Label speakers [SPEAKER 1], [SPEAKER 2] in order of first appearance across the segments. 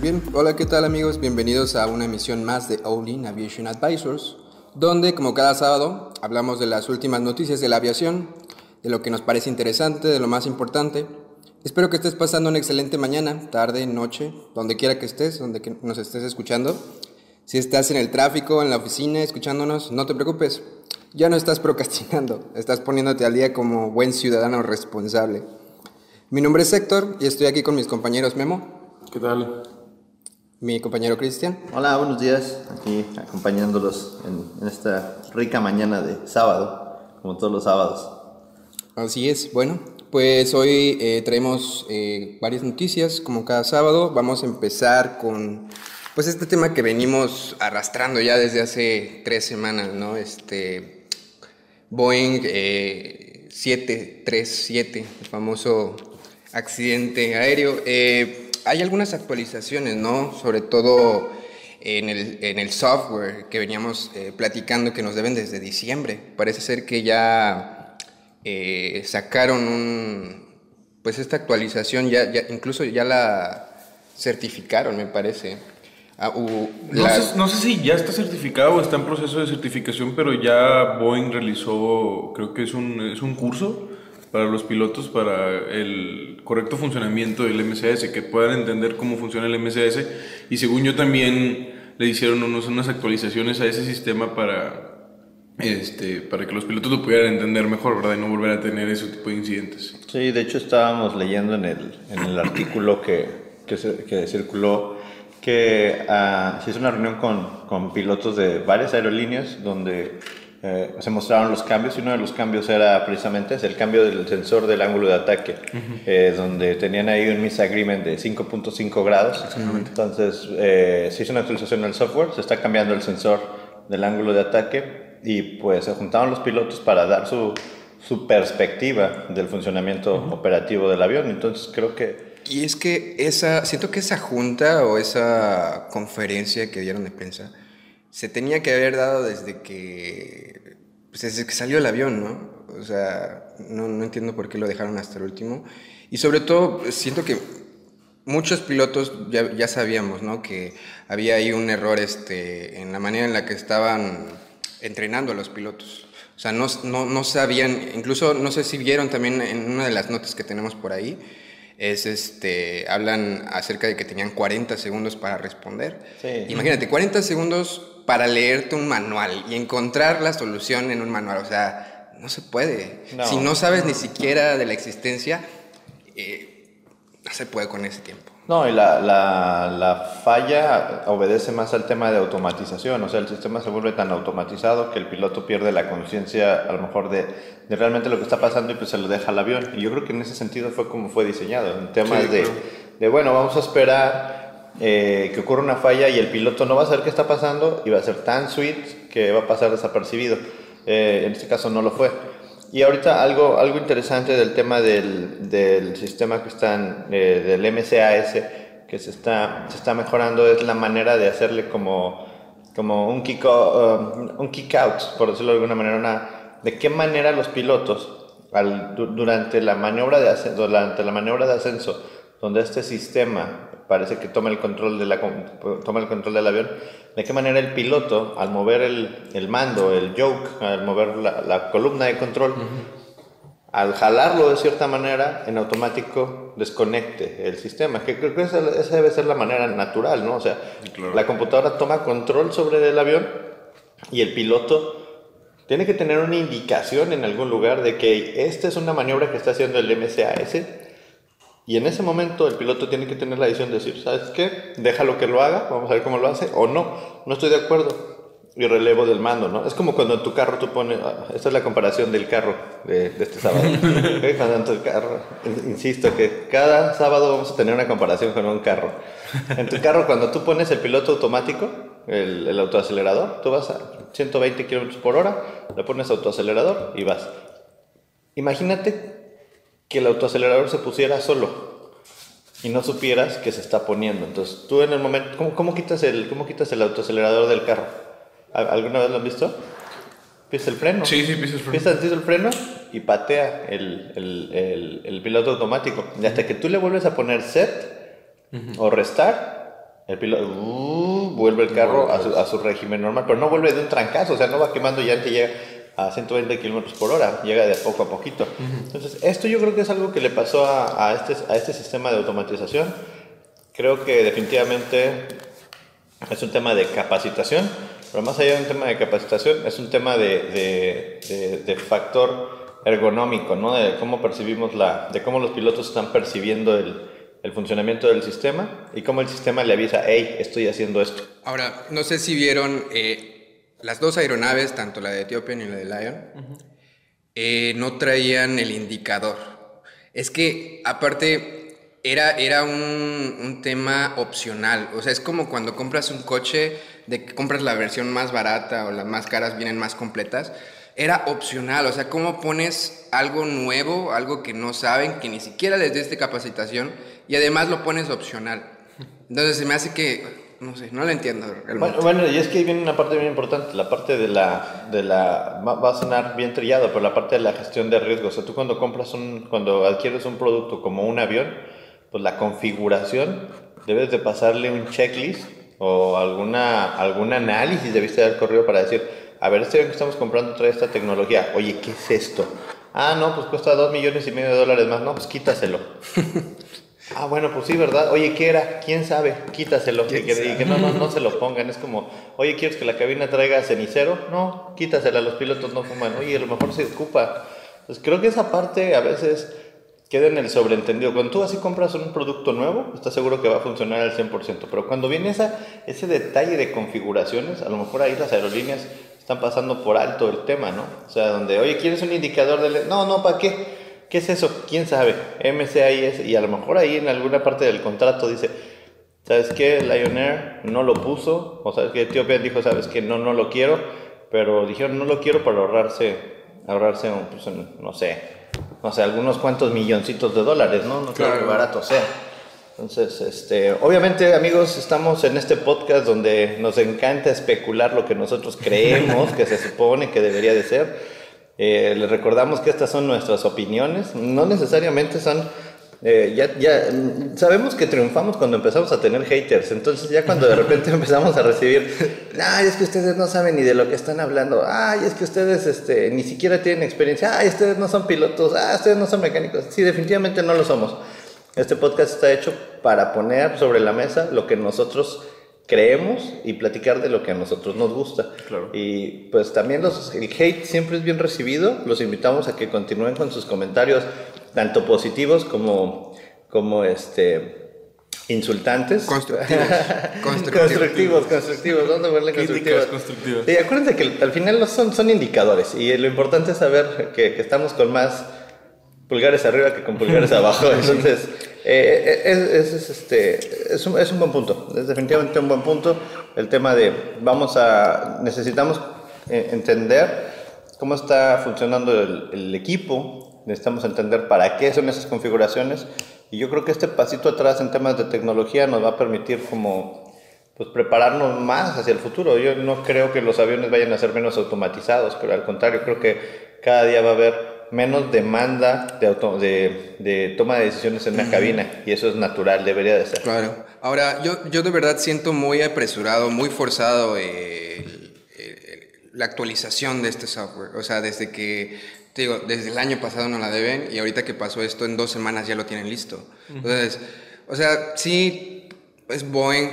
[SPEAKER 1] Muy bien, hola, ¿qué tal amigos? Bienvenidos a una emisión más de Olin Aviation Advisors, donde como cada sábado hablamos de las últimas noticias de la aviación, de lo que nos parece interesante, de lo más importante. Espero que estés pasando una excelente mañana, tarde, noche, donde quiera que estés, donde que nos estés escuchando. Si estás en el tráfico, en la oficina, escuchándonos, no te preocupes. Ya no estás procrastinando, estás poniéndote al día como buen ciudadano responsable. Mi nombre es Héctor y estoy aquí con mis compañeros Memo.
[SPEAKER 2] ¿Qué tal?
[SPEAKER 1] Mi compañero Cristian.
[SPEAKER 3] Hola, buenos días. Aquí acompañándolos en, en, esta rica mañana de sábado, como todos los sábados.
[SPEAKER 1] Así es. Bueno, pues hoy eh, traemos eh, varias noticias, como cada sábado. Vamos a empezar con pues este tema que venimos arrastrando ya desde hace tres semanas, ¿no? Este Boeing eh, 737, el famoso accidente aéreo. Eh, hay algunas actualizaciones, ¿no? Sobre todo en el, en el software que veníamos eh, platicando que nos deben desde diciembre. Parece ser que ya eh, sacaron un, pues esta actualización, ya, ya, incluso ya la certificaron, me parece.
[SPEAKER 2] Ah, uh, no, la... sé, no, sé, si ya está certificado o está en proceso de certificación, pero ya Boeing realizó, creo que es un, es un curso para los pilotos para el correcto funcionamiento del MCS, que puedan entender cómo funciona el MCS. Y según yo también le hicieron unos, unas actualizaciones a ese sistema para, este, para que los pilotos lo pudieran entender mejor, ¿verdad? Y no volver a tener ese tipo de incidentes.
[SPEAKER 3] Sí, de hecho estábamos leyendo en el, en el artículo que, que, se, que circuló que uh, se hizo una reunión con, con pilotos de varias aerolíneas donde eh, se mostraron los cambios y uno de los cambios era precisamente el cambio del sensor del ángulo de ataque, uh -huh. eh, donde tenían ahí un misagreement de 5.5 grados. Entonces eh, se hizo una actualización del software, se está cambiando el sensor del ángulo de ataque y pues se juntaron los pilotos para dar su, su perspectiva del funcionamiento uh -huh. operativo del avión. Entonces creo que...
[SPEAKER 1] Y es que esa, siento que esa junta o esa conferencia que dieron de prensa, se tenía que haber dado desde que, pues desde que salió el avión, ¿no? O sea, no, no, entiendo por qué lo dejaron hasta el último. Y sobre todo, siento que muchos pilotos ya, ya sabíamos, ¿no? Que había ahí un error este, en la manera en la que estaban entrenando a los pilotos. O sea, no, no, no sabían, incluso no sé si vieron también en una de las notas que tenemos por ahí, es este, hablan acerca de que tenían 40 segundos para responder. Sí. Imagínate, 40 segundos para leerte un manual y encontrar la solución en un manual. O sea, no se puede. No. Si no sabes ni siquiera de la existencia, eh, no se puede con ese tiempo.
[SPEAKER 3] No, y la, la, la, falla obedece más al tema de automatización, o sea, el sistema se vuelve tan automatizado que el piloto pierde la conciencia a lo mejor de, de, realmente lo que está pasando y pues se lo deja al avión. Y yo creo que en ese sentido fue como fue diseñado, en temas sí, de, claro. de, bueno, vamos a esperar eh, que ocurra una falla y el piloto no va a saber qué está pasando y va a ser tan sweet que va a pasar desapercibido. Eh, en este caso no lo fue. Y ahorita algo, algo interesante del tema del, del sistema que están, eh, del MCAS, que se está, se está mejorando, es la manera de hacerle como, como un, kick, uh, un kick out, por decirlo de alguna manera, una, de qué manera los pilotos, al, durante, la maniobra de durante la maniobra de ascenso, donde este sistema parece que toma el control, de la, toma el control del avión, de qué manera el piloto, al mover el, el mando, el yoke, al mover la, la columna de control, uh -huh. al jalarlo de cierta manera, en automático desconecte el sistema, que creo que esa, esa debe ser la manera natural, ¿no? O sea, claro. la computadora toma control sobre el avión y el piloto tiene que tener una indicación en algún lugar de que esta es una maniobra que está haciendo el MCAS y en ese momento el piloto tiene que tener la decisión de decir, ¿sabes qué? Déjalo que lo haga, vamos a ver cómo lo hace, o no, no estoy de acuerdo. Y relevo del mando, ¿no? Es como cuando en tu carro tú pones, esta es la comparación del carro de, de este sábado. ¿okay? Cuando en tu carro, insisto que cada sábado vamos a tener una comparación con un carro. En tu carro, cuando tú pones el piloto automático, el, el autoacelerador, tú vas a 120 kilómetros por hora, le pones autoacelerador y vas. Imagínate que el autoacelerador se pusiera solo y no supieras que se está poniendo. Entonces, tú en el momento, ¿cómo, cómo quitas, el, cómo quitas el autoacelerador del carro? ¿Alguna vez lo han visto? Pisa el freno.
[SPEAKER 2] Sí, sí, pisa el freno.
[SPEAKER 3] Pisa el freno y patea el, el, el, el, piloto automático. Y hasta que tú le vuelves a poner set uh -huh. o restar, el piloto uh, vuelve el carro a su, a su, régimen normal, pero no vuelve de un trancazo, o sea, no va quemando ya que llega a 120 kilómetros por hora, llega de poco a poquito. Entonces, esto yo creo que es algo que le pasó a, a, este, a este sistema de automatización. Creo que definitivamente es un tema de capacitación, pero más allá de un tema de capacitación, es un tema de, de, de, factor ergonómico, ¿no? De cómo percibimos la, de cómo los pilotos están percibiendo el, el funcionamiento del sistema y cómo el sistema le avisa, hey, estoy haciendo esto.
[SPEAKER 1] Ahora, no sé si vieron eh, las dos aeronaves, tanto la de Ethiopian y la de Lion, eh, no traían el indicador. Es que, aparte, era, era un, un, tema opcional. O sea, es como cuando compras un coche, de que compras la versión más barata o las más caras vienen más completas era opcional, o sea, ¿cómo pones algo nuevo, algo que no saben, que ni siquiera les diste capacitación y además lo pones opcional? Entonces se me hace que, no sé, no lo entiendo
[SPEAKER 3] realmente. Bueno, y es que viene una parte bien importante, la parte de la, de la, va a sonar bien trillado, pero la parte de la gestión de riesgos. O sea, tú cuando compras un, cuando adquieres un producto como un avión, pues la configuración, debes de pasarle un checklist o alguna, algún análisis debiste haber corrido para decir, a ver, este que estamos comprando trae esta tecnología, oye, ¿qué es esto? Ah, no, pues cuesta dos millones y medio de dólares más, no, pues quítaselo. ah, bueno, pues sí, ¿verdad? Oye, ¿qué era? ¿Quién sabe? Quítaselo. Y que, no, no, no se lo pongan. Es como, oye, ¿quieres que la cabina traiga cenicero? No, quítasela, los pilotos no fuman. Oye, a lo mejor se ocupa. Pues creo que esa parte a veces queda en el sobreentendido. Cuando tú así compras un producto nuevo, estás seguro que va a funcionar al 100%. Pero cuando viene esa, ese detalle de configuraciones, a lo mejor ahí las aerolíneas están pasando por alto el tema, ¿no? O sea, donde, oye, ¿quieres un indicador de... No, no, ¿para qué? ¿Qué es eso? ¿Quién sabe? MCIS, y a lo mejor ahí en alguna parte del contrato dice, ¿sabes qué? Lion Air no lo puso, o sabes que Etiopía dijo, ¿sabes qué? No, no lo quiero, pero dijeron, no lo quiero para ahorrarse, ahorrarse, pues, no sé, no sé, algunos cuantos milloncitos de dólares, ¿no? No claro. que barato sea. Entonces, este, obviamente amigos, estamos en este podcast donde nos encanta especular lo que nosotros creemos que se supone que debería de ser. Eh, les recordamos que estas son nuestras opiniones, no necesariamente son... Eh, ya, ya sabemos que triunfamos cuando empezamos a tener haters, entonces ya cuando de repente empezamos a recibir, ay, es que ustedes no saben ni de lo que están hablando, ay, es que ustedes este, ni siquiera tienen experiencia, ay, ustedes no son pilotos, ay, ustedes no son mecánicos, sí, definitivamente no lo somos. Este podcast está hecho para poner sobre la mesa lo que nosotros creemos y platicar de lo que a nosotros nos gusta. Y pues también los, el hate siempre es bien recibido. Los invitamos a que continúen con sus comentarios, tanto positivos como, como este, insultantes.
[SPEAKER 1] Constructivos.
[SPEAKER 3] constructivos, constructivos. ¿Dónde verle constructivos? constructivos. Y acuérdense que al final son, son indicadores y lo importante es saber que, que estamos con más pulgares arriba que con pulgares abajo. Entonces, eh, eh, es, este, es, un, es, un, buen punto, es definitivamente un buen punto. El tema de, vamos a, necesitamos eh, entender cómo está funcionando el, el equipo, necesitamos entender para qué son esas configuraciones. Y yo creo que este pasito atrás en temas de tecnología nos va a permitir como pues prepararnos más hacia el futuro. Yo no creo que los aviones vayan a ser menos automatizados, pero al contrario, creo que cada día va a haber menos demanda de, de, de, toma de decisiones en la cabina y eso es natural, debería de ser.
[SPEAKER 1] Claro. Ahora, yo, yo de verdad siento muy apresurado, muy forzado la actualización de este software. O sea, desde que, te digo, desde el año pasado no la deben y ahorita que pasó esto, en dos semanas ya lo tienen listo. Entonces, o sea, sí, es Boeing,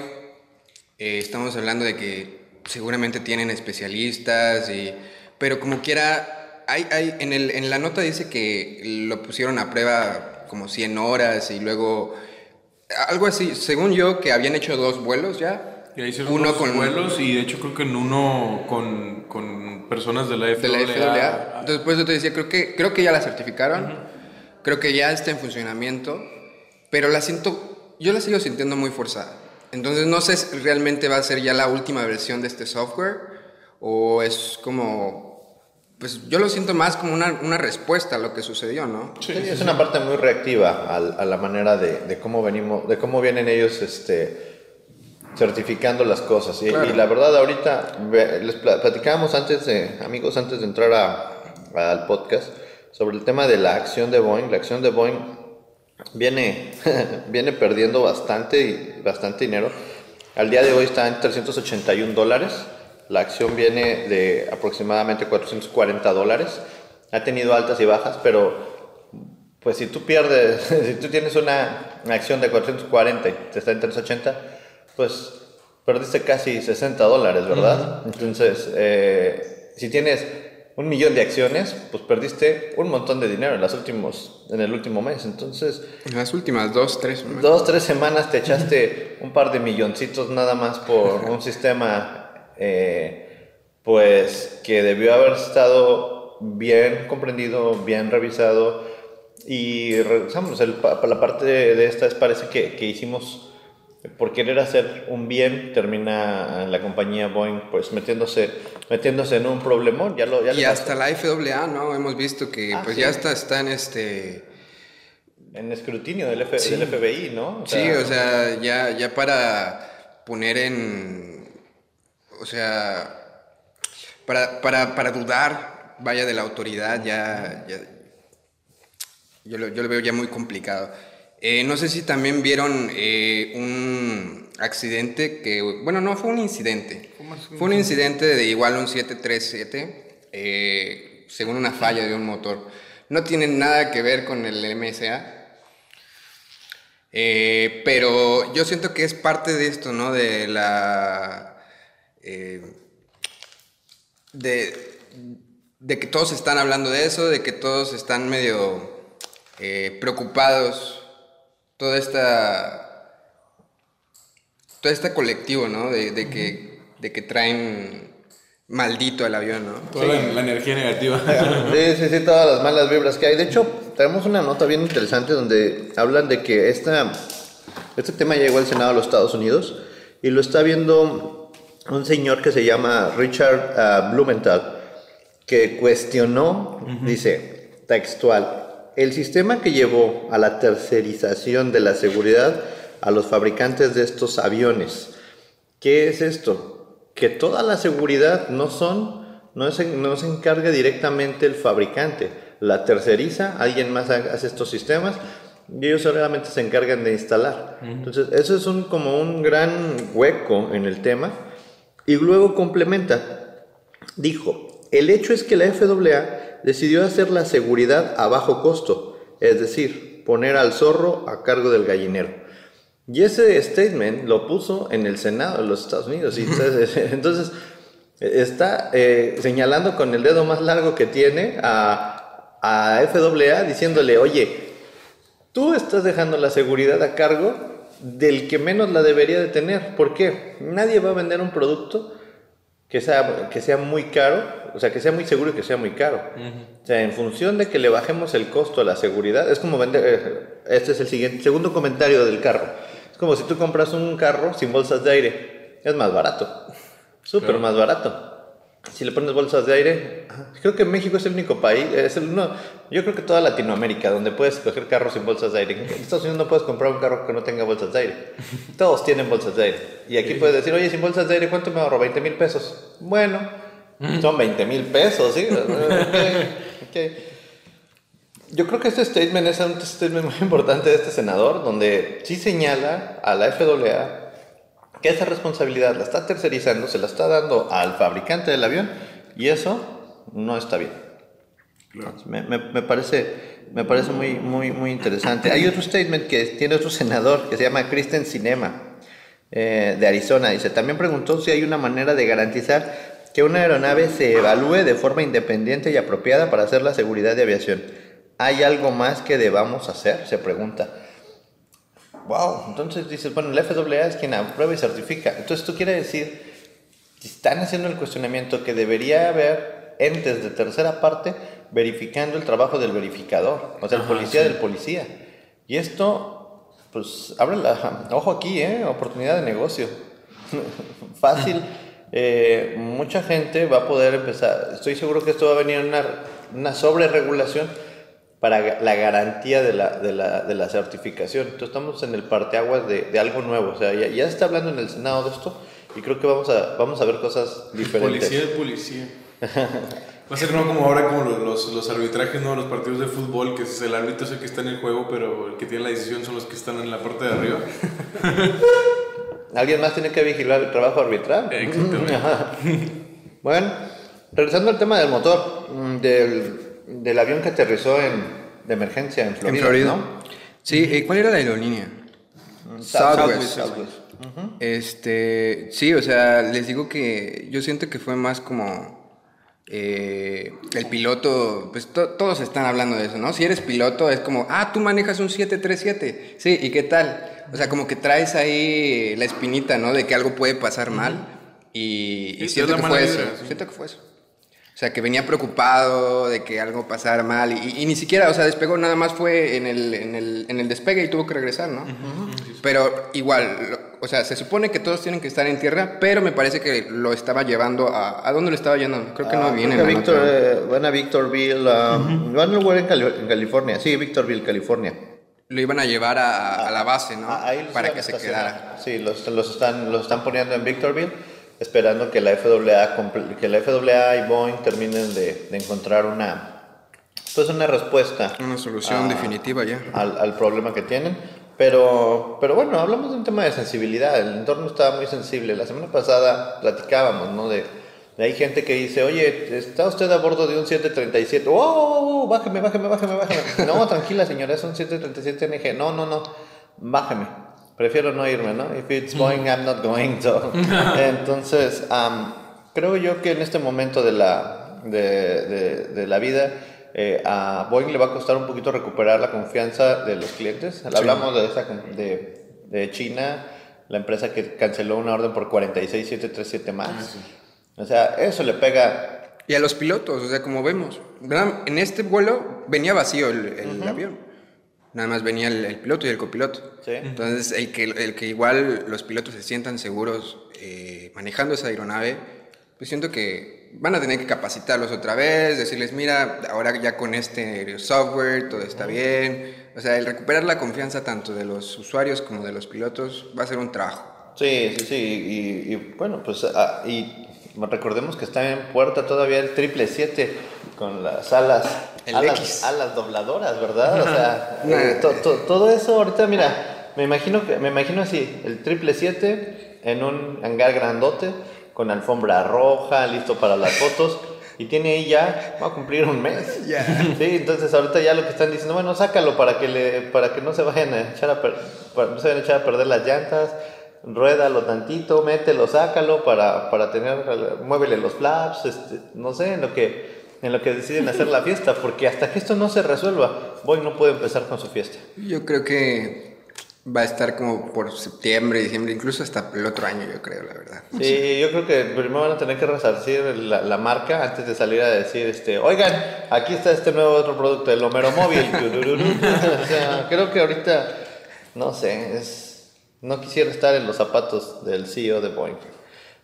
[SPEAKER 1] eh, estamos hablando de que seguramente tienen especialistas, y, pero como quiera hay, en, el, en la nota dice que lo pusieron a prueba como 100 horas y luego algo así. Según yo, que habían hecho dos vuelos ya.
[SPEAKER 2] uno con vuelos y de hecho creo que en uno con, con personas de la FAA.
[SPEAKER 1] Entonces, pues yo te decía, creo que, creo que ya la certificaron. Creo que ya está en funcionamiento. Pero la siento, yo la sigo sintiendo muy forzada. Entonces no sé si realmente va a ser ya la última versión de este software o es como pues yo lo siento más como una, una, respuesta a lo que sucedió, ¿no?
[SPEAKER 3] Sí, es una parte muy reactiva a, a la manera de, de, cómo venimos, de cómo vienen ellos este, certificando las cosas. Y, y la verdad, ahorita les platicábamos antes de, amigos, antes de entrar a, al podcast, sobre el tema de la acción de Boeing. La acción de Boeing viene, viene perdiendo bastante, bastante dinero Al día de hoy está en 381 dólares. La acción viene de aproximadamente 440 dólares. Ha tenido altas y bajas, pero pues si tú pierdes, si tú tienes una acción de 440 y te está en 380, pues perdiste casi 60 dólares, ¿verdad? Entonces, eh, si tienes un millón de acciones, pues perdiste un montón de dinero en, las últimos, en el último mes. Entonces...
[SPEAKER 1] En las últimas dos, tres
[SPEAKER 3] semanas. Dos, tres semanas te echaste un par de milloncitos nada más por un sistema, eh, pues, que debió haber estado bien comprendido, bien revisado. Y regresamos, la parte de esta es parece que, que hicimos por querer hacer un bien termina la compañía Boeing pues metiéndose metiéndose en un problemón. Ya lo
[SPEAKER 1] y hasta la FAA no hemos visto que ah, pues ya está está en este
[SPEAKER 3] en escrutinio del, FBI no
[SPEAKER 1] sí o sea ya ya para poner en o sea para, para, para dudar vaya de la autoridad ya, ya yo, lo, yo lo veo ya muy complicado eh, no sé si también vieron eh, un accidente que, bueno, no fue un incidente. Fue un incidente de igual un 737, eh, según una falla de un motor. No tiene nada que ver con el MSA. pero yo siento que es parte de esto, ¿no? De la... de, de que todos están hablando de eso, de que todos están medio preocupados toda esta todo este colectivo, ¿no? De, que, de que traen maldito el avión, ¿no?
[SPEAKER 2] Toda la, energía negativa.
[SPEAKER 3] Sí, sí, sí, todas las malas vibras que hay. De hecho, tenemos una nota bien interesante donde hablan de que esta, este tema llegó al Senado de los Estados Unidos y lo está viendo un señor que se llama Richard uh, Blumenthal, que cuestionó, dice, textual, el sistema que llevó a la tercerización de la seguridad a los fabricantes de estos aviones. ¿Qué es esto? Que toda la seguridad no son, no se, no se encarga directamente el fabricante, la terceriza, alguien más hace estos sistemas y ellos solamente se encargan de instalar. Entonces, eso es un, como un gran hueco en el tema. Y luego complementa, dijo, el hecho es que la FAA decidió hacer la seguridad a bajo costo, es decir, poner al zorro a cargo del gallinero. Y ese statement lo puso en el Senado de los Estados Unidos. Y entonces, está eh, señalando con el dedo más largo que tiene a, a FAA diciéndole, oye, tú estás dejando la seguridad a cargo del que menos la debería de tener. ¿Por qué? Nadie va a vender un producto que sea, que sea muy caro, o sea, que sea muy seguro y que sea muy caro. O sea, en función de que le bajemos el costo a la seguridad, es como vender, eh, este es el siguiente, segundo comentario del carro. Es como si tú compras un carro sin bolsas de aire, es más barato, súper más barato si le pones bolsas de aire, creo que México es el único país, es el uno, yo creo que toda Latinoamérica, donde puedes coger carros sin bolsas de aire. En Estados Unidos no puedes comprar un carro que no tenga bolsas de aire. Todos tienen bolsas de aire. Y aquí puedes decir, oye, sin bolsas de aire, ¿cuánto me ahorro? 20 mil pesos. Bueno, son 20 mil pesos, ¿sí? Yo creo que este statement es un statement muy importante de este senador, donde sí señala a la FAA que esa responsabilidad la está tercerizando, se la está dando al fabricante del avión y eso no está bien. Me, me, parece, me parece muy, muy, muy interesante. Hay otro statement que tiene otro senador que se llama Kristen Cinema eh, de Arizona. Dice, también preguntó si hay una manera de garantizar que una aeronave se evalúe de forma independiente y apropiada para hacer la seguridad de aviación. ¿Hay algo más que debamos hacer? Se pregunta. Wow, entonces dices, bueno, la FAA es quien aprueba y certifica. Entonces, ¿tú quieres decir, están haciendo el cuestionamiento que debería haber entes de tercera parte verificando el trabajo del verificador, o sea, el policía del policía. Y esto, pues, abre la... Ojo aquí, ¿eh? Oportunidad de negocio. Fácil. Eh, mucha gente va a poder empezar, estoy seguro que esto va a venir una, una sobreregulación para la garantía de la, de la, de la certificación. Entonces estamos en el parteaguas de, de algo nuevo. O sea, ya, ya, se está hablando en el Senado de esto y creo que vamos a, vamos a ver cosas diferentes.
[SPEAKER 2] Policía de policía. Va a ser ¿no? como ahora como los, los, arbitrajes, ¿no? Los partidos de fútbol, que es el árbitro es el que está en el juego, pero el que tiene la decisión son los que están en la parte de arriba.
[SPEAKER 3] Alguien más tiene que vigilar el trabajo arbitral. bueno, regresando al tema del motor, mm, del, del avión que aterrizó en, de emergencia en Florida. ¿En Florida? ¿no?
[SPEAKER 1] Sí, ¿cuál era la aerolínea? Mm, Southwest. Este, sí, o sea, les digo que yo siento que fue más como eh, el piloto, pues todos están hablando de eso, ¿no? Si eres piloto es como, ah, tú manejas un 737, sí, ¿y qué tal? O sea, como que traes ahí la espinita, ¿no? De que algo puede pasar mal y, siento que fue eso, siento que fue eso. O sea, que venía preocupado de que algo pasara mal y, ni siquiera, o sea, despegó, nada más fue en el, en el, en el despegue y tuvo que regresar, ¿no? Pero igual, o sea, se supone que todos tienen que estar en tierra, pero me parece que lo estaba llevando a... ¿A dónde lo estaba llevando? Creo que no ah, viene.
[SPEAKER 3] eh, van a Victorville, um, van a lugar en, California, sí, Victorville, California.
[SPEAKER 1] Lo iban a llevar a, la base, ¿no? Para que se quedara.
[SPEAKER 3] Sí, los, los, están, los están poniendo en Victorville esperando que la FAA, que la FAA y Boeing terminen de, de encontrar una, pues una respuesta.
[SPEAKER 1] Una solución definitiva ya.
[SPEAKER 3] Al, al, problema que tienen. Pero, pero bueno, hablamos de un tema de sensibilidad. El entorno estaba muy sensible. La semana pasada platicábamos, ¿no? De, de hay gente que dice, oye, ¿está usted a bordo de un 737? ¡Oh, oh, oh bájeme, bájeme, bájeme, bájeme! no, tranquila señora, es un 737 NG. No, no, no, bájeme prefiero no irme, ¿no? If it's going, I'm not going. So. Entonces, creo yo que en este momento de la, de, de, la vida, eh, a Boeing le va a costar un poquito recuperar la confianza de los clientes. Hablamos de, esa, de, de, China, la empresa que canceló una orden por 46737 más. Ah, o sea, eso le pega...
[SPEAKER 1] Y a los pilotos, o sea, como vemos, en este vuelo venía vacío el, el avión nada más venía el, piloto y el copiloto. Entonces, el que, el que igual los pilotos se sientan seguros eh, manejando esa aeronave, pues siento que van a tener que capacitarlos otra vez, decirles, mira, ahora ya con este software todo está bien. O sea, el recuperar la confianza tanto de los usuarios como de los pilotos va a ser un trabajo.
[SPEAKER 3] Sí, sí, sí. Y, y bueno, pues ah, y recordemos que está en puerta todavía el triple 7 con las alas alas, alas dobladoras, ¿verdad? O sea, eh, todo eso ahorita, mira, me imagino, me imagino así, el triple 7 en un hangar grandote, con alfombra roja, listo para las fotos. Y tiene ahí ya, va a cumplir un mes. Sí, entonces ahorita ya lo que están diciendo, bueno, sácalo para que, le, para que no se vayan a echar a, no se vayan a, echar a perder las llantas, ruédalo tantito, mételo, sácalo para, para tener, muévele los flaps, este, no sé, en lo que en lo que deciden hacer la fiesta, porque hasta que esto no se resuelva, Boeing no puede empezar con su fiesta.
[SPEAKER 1] Yo creo que va a estar como por septiembre, diciembre, incluso hasta el otro año, yo creo, la verdad.
[SPEAKER 3] Sí, yo creo que primero van a tener que resarcir la, marca antes de salir a decir, este, oigan, aquí está este nuevo otro producto, el Homero Móvil. o sea, creo que ahorita, no sé, es, no quisiera estar en los zapatos del CEO de Boeing.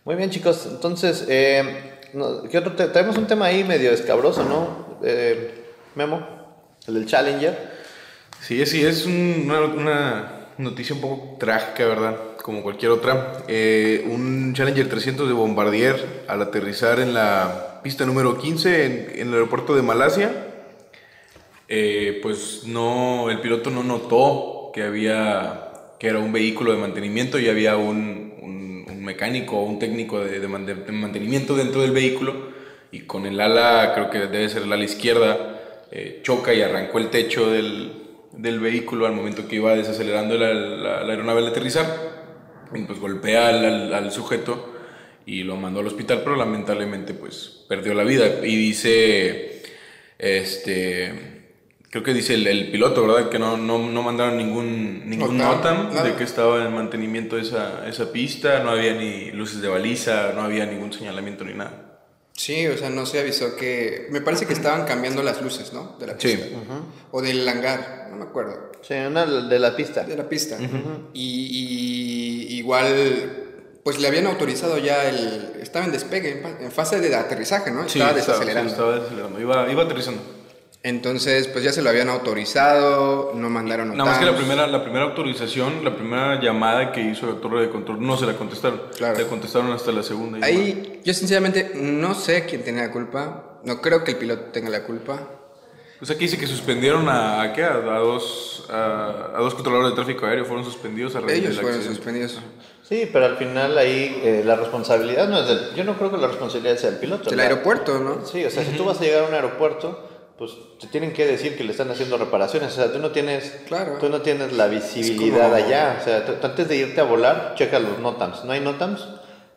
[SPEAKER 3] Muy bien, chicos, entonces... Eh, ¿qué otro Tenemos un tema ahí medio escabroso, ¿no? Eh, Memo, el del Challenger.
[SPEAKER 2] Sí, sí, es una, noticia un poco trágica, ¿verdad? Como cualquier otra. Eh, un Challenger 300 de Bombardier al aterrizar en la pista número 15 en, el aeropuerto de Malasia, eh, pues no, el piloto no notó que había que era un vehículo de mantenimiento y había un, mecánico o un técnico de, mantenimiento dentro del vehículo y con el ala, creo que debe ser el ala izquierda, eh, choca y arrancó el techo del, vehículo al momento que iba desacelerando la, aeronave al aterrizar y pues golpea al, al, sujeto y lo mandó al hospital, pero lamentablemente pues perdió la vida. Y dice este creo que dice el, piloto, ¿verdad? Que no, no, no mandaron ningún, ningún notam de que estaba en mantenimiento esa, esa pista, no había ni luces de baliza, no había ningún señalamiento ni nada.
[SPEAKER 1] Sí, o sea, no se avisó que... Me parece que estaban cambiando las luces, ¿no? De la pista. Sí. O del hangar, no me acuerdo.
[SPEAKER 3] Sí, una de la pista.
[SPEAKER 1] De la pista. y, igual, pues le habían autorizado ya el... Estaba en despegue, en fase de aterrizaje, ¿no?
[SPEAKER 2] Estaba desacelerando. Sí, estaba desacelerando, iba, iba aterrizando.
[SPEAKER 1] Entonces, pues ya se lo habían autorizado, no mandaron
[SPEAKER 2] Nada más que la primera, la primera autorización, la primera llamada que hizo la torre de control, no se la contestaron. Claro. Le contestaron hasta la segunda.
[SPEAKER 1] Ahí, yo sinceramente no sé quién tenía la culpa. No creo que el piloto tenga la culpa.
[SPEAKER 2] O sea, aquí dice que suspendieron a, a qué? A, dos, a, dos controladores de tráfico aéreo, fueron suspendidos a
[SPEAKER 1] raíz Ellos fueron suspendidos.
[SPEAKER 3] Sí, pero al final ahí eh, la responsabilidad no es del... Yo no creo que la responsabilidad sea del piloto.
[SPEAKER 1] Del aeropuerto, ¿no?
[SPEAKER 3] Sí, o sea, si tú vas a llegar a un aeropuerto, pues te tienen que decir que le están haciendo reparaciones. O sea, tú no tienes,
[SPEAKER 1] claro.
[SPEAKER 3] tú no tienes la visibilidad allá. O sea, antes de irte a volar, checa los NOTAMs. ¿No hay NOTAMs?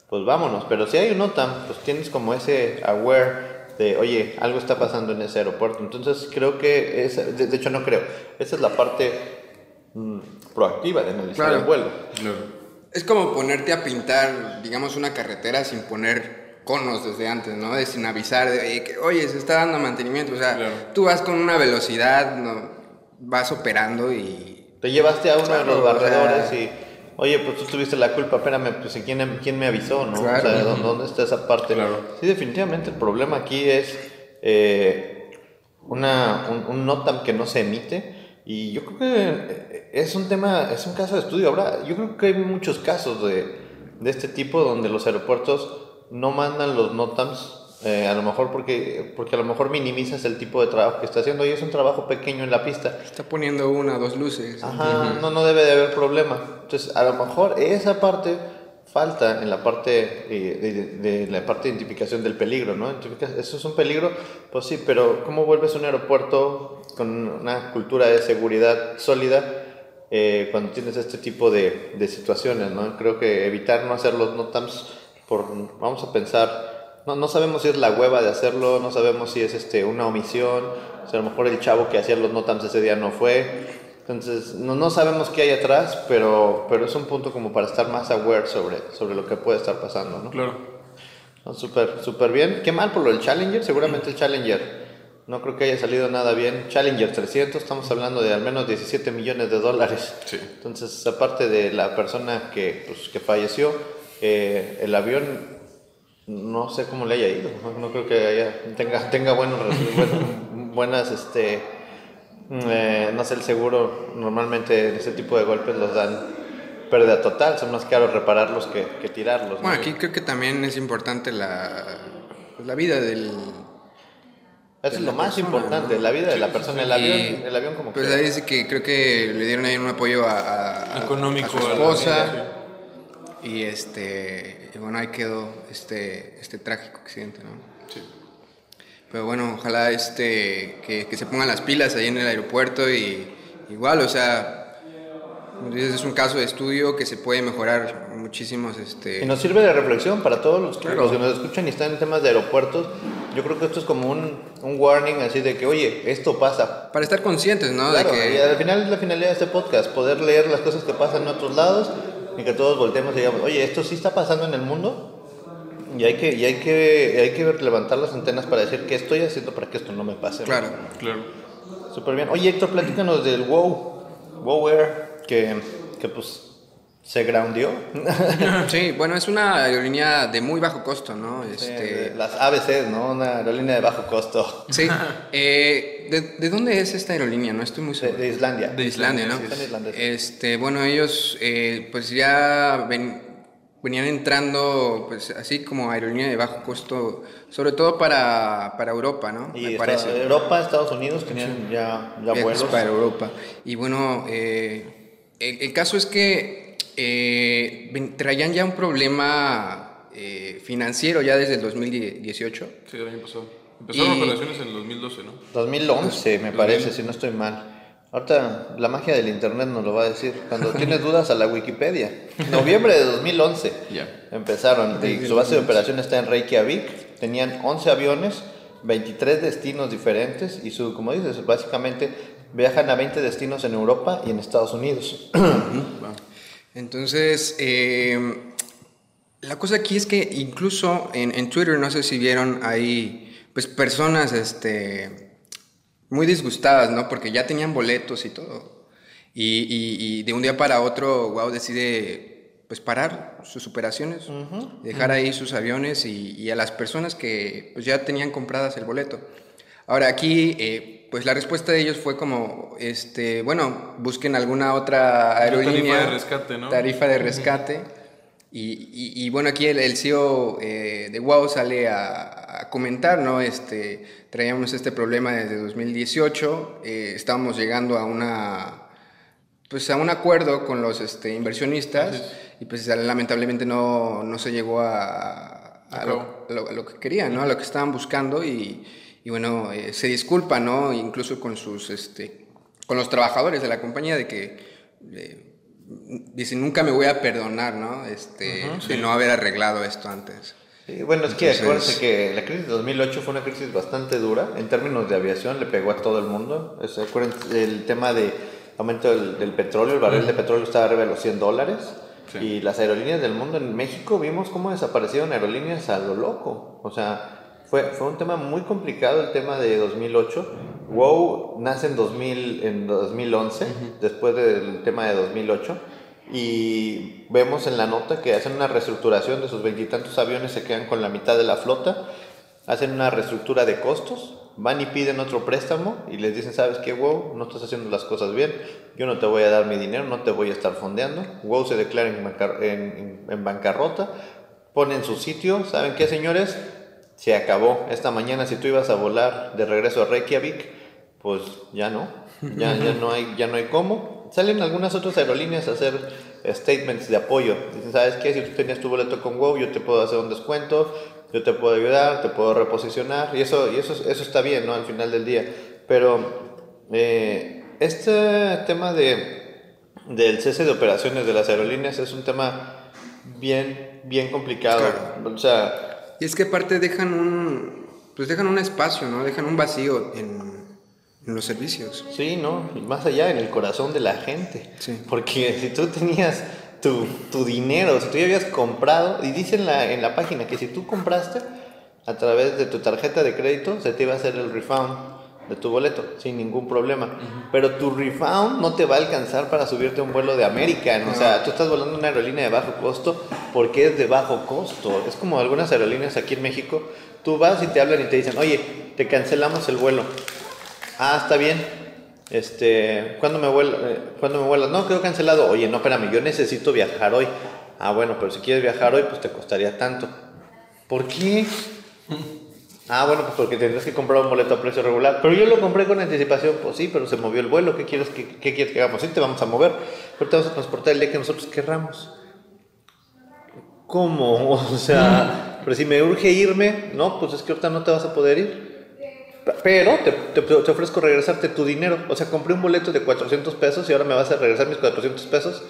[SPEAKER 3] Pues vámonos. Pero si hay un NOTAM, pues tienes como ese aware de, oye, algo está pasando en ese aeropuerto. Entonces creo que, es, de, hecho no creo, esa es la parte mm, proactiva de analizar el vuelo.
[SPEAKER 1] Es como ponerte a pintar, digamos, una carretera sin poner conos desde antes, ¿no? De sin avisar, de, que, oye, se está dando mantenimiento. O sea, tú vas con una velocidad, ¿no? vas operando y...
[SPEAKER 3] Te llevaste a uno de los barredores y oye, pues tú tuviste la culpa, espérame, pues ¿quién, quién me avisó, no? O sea, ¿dónde, está esa parte? Claro. Sí, definitivamente el problema aquí es eh, una, un, NOTAM que no se emite. Y yo creo que es un tema, es un caso de estudio. Ahora, yo creo que hay muchos casos de, de este tipo donde los aeropuertos no mandan los NOTAMs eh, a lo mejor porque, porque a lo mejor minimizas el tipo de trabajo que está haciendo y es un trabajo pequeño en la pista.
[SPEAKER 1] Está poniendo una o dos luces.
[SPEAKER 3] Ajá, no, no debe de haber problema. Entonces, a lo mejor esa parte falta en la parte eh, de, la parte de identificación del peligro, ¿no? Eso es un peligro, pues sí, pero ¿cómo vuelves un aeropuerto con una cultura de seguridad sólida eh, cuando tienes este tipo de, de situaciones, ¿no? Creo que evitar no hacer los NOTAMs por, vamos a pensar, no, no, sabemos si es la hueva de hacerlo, no sabemos si es este, una omisión, o sea, a lo mejor el chavo que hacía los notams ese día no fue. Entonces, no, no sabemos qué hay atrás, pero, pero es un punto como para estar más aware sobre, sobre lo que puede estar pasando, ¿no?
[SPEAKER 2] Claro.
[SPEAKER 3] Súper, súper bien. Qué mal por lo del Challenger, seguramente el Challenger no creo que haya salido nada bien. Challenger 300, estamos hablando de al menos 17 millones de dólares.
[SPEAKER 2] Sí.
[SPEAKER 3] Entonces, aparte de la persona que, pues, que falleció, eh, el avión no sé cómo le haya ido, no, creo que haya, tenga, tenga buenos, buenas, este, eh, no sé, el seguro, normalmente ese tipo de golpes los dan pérdida total, son más caros repararlos que, que tirarlos.
[SPEAKER 1] Bueno, aquí creo que también es importante la, la vida del...
[SPEAKER 3] Eso es lo más importante, la vida de la persona, el avión, el avión como
[SPEAKER 1] Pues ahí dice que creo que le dieron ahí un apoyo a,
[SPEAKER 2] económico
[SPEAKER 1] a su esposa. Y este, bueno, ahí quedó este, este trágico accidente, ¿no?
[SPEAKER 2] Sí.
[SPEAKER 1] Pero bueno, ojalá este, que, que se pongan las pilas ahí en el aeropuerto y igual, o sea, es un caso de estudio que se puede mejorar muchísimos. Este...
[SPEAKER 3] Y nos sirve de reflexión para todos los, los, que nos escuchan y están en temas de aeropuertos. Yo creo que esto es como un, un warning así de que, oye, esto pasa.
[SPEAKER 1] Para estar conscientes, ¿no?
[SPEAKER 3] Claro,
[SPEAKER 1] de que...
[SPEAKER 3] y al final es la finalidad de este podcast, poder leer las cosas que pasan en otros lados y que todos volteemos y digamos, oye, esto sí está pasando en el mundo y hay que, y hay que, hay que levantar las antenas para decir qué estoy haciendo para que esto no me pase.
[SPEAKER 1] Claro,
[SPEAKER 2] claro.
[SPEAKER 3] Súper bien. Oye, Héctor, platícanos del WoW, WoW Air, que, que pues se groundió.
[SPEAKER 1] sí, bueno, es una aerolínea de muy bajo costo, ¿no? Este...
[SPEAKER 3] las ABC, ¿no? Una aerolínea de bajo costo.
[SPEAKER 1] Sí. Eh, ¿de, ¿de, dónde es esta aerolínea? No estoy muy seguro.
[SPEAKER 3] De, Islandia.
[SPEAKER 1] De Islandia, ¿no? este, bueno, ellos eh, pues ya venían entrando pues así como aerolínea de bajo costo, sobre todo para, para Europa, ¿no?
[SPEAKER 3] Y Me parece. Europa, Estados Unidos tenían ya, ya vuelos.
[SPEAKER 1] Para Europa. Y bueno, eh, el, el caso es que eh, traían ya un problema eh, financiero ya desde el 2018.
[SPEAKER 2] Sí, el año pasado. Empezaron las operaciones en el 2012, ¿no?
[SPEAKER 3] 2011, me parece, si no estoy mal. Ahorita la magia del internet nos lo va a decir. Cuando tienes dudas a la Wikipedia. Noviembre de 2011
[SPEAKER 2] ya.
[SPEAKER 3] empezaron. Y su base de operación está en Reykjavik. Tenían 11 aviones, 23 destinos diferentes. Y su, como dices, básicamente viajan a 20 destinos en Europa y en Estados Unidos.
[SPEAKER 1] Entonces, em, la cosa aquí es que incluso en, Twitter, no sé si vieron, hay pues personas este, muy disgustadas, ¿no? Porque ya tenían boletos y todo. Y, de un día para otro, wow, decide pues parar sus operaciones, dejar ahí sus aviones y, a las personas que pues, ya tenían compradas el boleto. Ahora aquí, eh, pues la respuesta de ellos fue como, este, bueno, busquen alguna otra aerolínea.
[SPEAKER 2] Tarifa de rescate, ¿no?
[SPEAKER 1] Tarifa de rescate. y, bueno, aquí el, CEO eh, de WOW sale a, comentar, ¿no? Este, traíamos este problema desde 2018, eh, estábamos llegando a una, pues a un acuerdo con los este, inversionistas y pues lamentablemente no, no se llegó a, a, lo, que querían, ¿no? A lo que estaban buscando y, y bueno, eh, se disculpa, ¿no? Incluso con sus, este, con los trabajadores de la compañía de que eh, dicen, nunca me voy a perdonar, ¿no? Este, de no haber arreglado esto antes.
[SPEAKER 3] bueno, es que acuérdense que la crisis de 2008 fue una crisis bastante dura en términos de aviación, le pegó a todo el mundo. el tema de aumento del, petróleo, el barril de petróleo estaba arriba de los 100 dólares. Y las aerolíneas del mundo en México vimos cómo desaparecieron aerolíneas a lo loco. O sea, fue, fue un tema muy complicado el tema de 2008. WoW nace en, 2000, en 2011, después del tema de 2008. Y vemos en la nota que hacen una reestructuración de sus veintitantos aviones, se quedan con la mitad de la flota, hacen una reestructura de costos van y piden otro préstamo y les dicen, ¿sabes qué, WoW? No estás haciendo las cosas bien, yo no te voy a dar mi dinero, no te voy a estar fondeando. WoW se declara en, en, bancarrota, ponen su sitio, ¿saben qué, señores? Se acabó. Esta mañana, si tú ibas a volar de regreso a Reykjavik, pues ya no, ya, ya, no, hay, ya no hay cómo. Salen algunas otras aerolíneas a hacer statements de apoyo. Dicen, ¿sabes qué? Si tú tenías tu boleto con WoW, yo te puedo hacer un descuento, yo te puedo ayudar, te puedo reposicionar, y eso, y eso, eso está bien, ¿no? Al final del día. Pero eh, este tema de, del cese de operaciones de las aerolíneas es un tema bien, bien complicado. O sea...
[SPEAKER 1] Y es que aparte dejan un, pues dejan un espacio, ¿no? Dejan un vacío en, en los servicios.
[SPEAKER 3] Sí, ¿no? Más allá, en el corazón de la gente. Sí. Porque si tú tenías tu, tu, dinero, si tú ya habías comprado, y dice en la, en la página que si tú compraste a través de tu tarjeta de crédito, se te iba a hacer el refund de tu boleto, sin ningún problema. Pero tu refund no te va a alcanzar para subirte a un vuelo de American. O sea, tú estás volando una aerolínea de bajo costo porque es de bajo costo. Es como algunas aerolíneas aquí en México. Tú vas y te hablan y te dicen, oye, te cancelamos el vuelo. Ah, está bien este, ¿cuándo me, vuelas? Eh, ¿cuándo me vuelas? No, quedó cancelado. Oye, no, espérame, yo necesito viajar hoy. Ah, bueno, pero si quieres viajar hoy, pues te costaría tanto. ¿Por qué? Ah, bueno, pues porque tendrás que comprar un boleto a precio regular. Pero yo lo compré con anticipación. Pues sí, pero se movió el vuelo. ¿Qué quieres que, qué quieres que hagamos? Sí, te vamos a mover. Pero te vamos a transportar el día que nosotros querramos. ¿Cómo? O sea, pero si me urge irme, no, pues es que ahorita no te vas a poder ir. Pero te, te, ofrezco regresarte tu dinero. O sea, compré un boleto de 400 pesos y ahora me vas a regresar mis 400 pesos.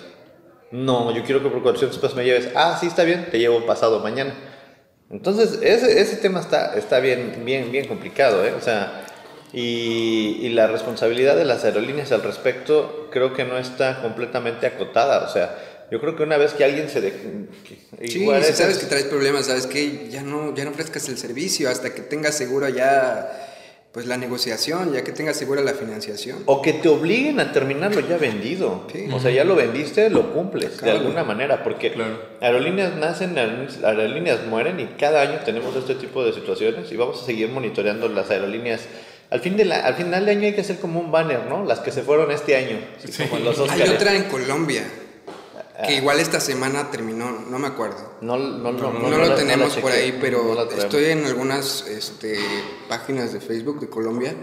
[SPEAKER 3] No, yo quiero que por 400 pesos me lleves. Ah, sí, está bien, te llevo pasado mañana. Entonces, ese, ese tema está, está bien, bien, bien complicado, ¿eh? O sea, y, y, la responsabilidad de las aerolíneas al respecto creo que no está completamente acotada. O sea, yo creo que una vez que alguien se... De,
[SPEAKER 1] sí, si sabes que traes problemas, sabes que ya no, ya no ofrezcas el servicio hasta que tengas seguro ya pues la negociación, ya que tengas segura la financiación.
[SPEAKER 3] O que te obliguen a terminarlo ya vendido. O sea, ya lo vendiste, lo cumples de alguna manera, porque aerolíneas nacen, aerolíneas mueren y cada año tenemos este tipo de situaciones y vamos a seguir monitoreando las aerolíneas. Al, fin de la, al final de año hay que hacer como un banner, ¿no? Las que se fueron este año.
[SPEAKER 1] Hay otra en Colombia. Que igual esta semana terminó, no me acuerdo.
[SPEAKER 3] No, no, no,
[SPEAKER 1] no, lo tenemos por ahí, pero estoy en algunas este, páginas de Facebook de Colombia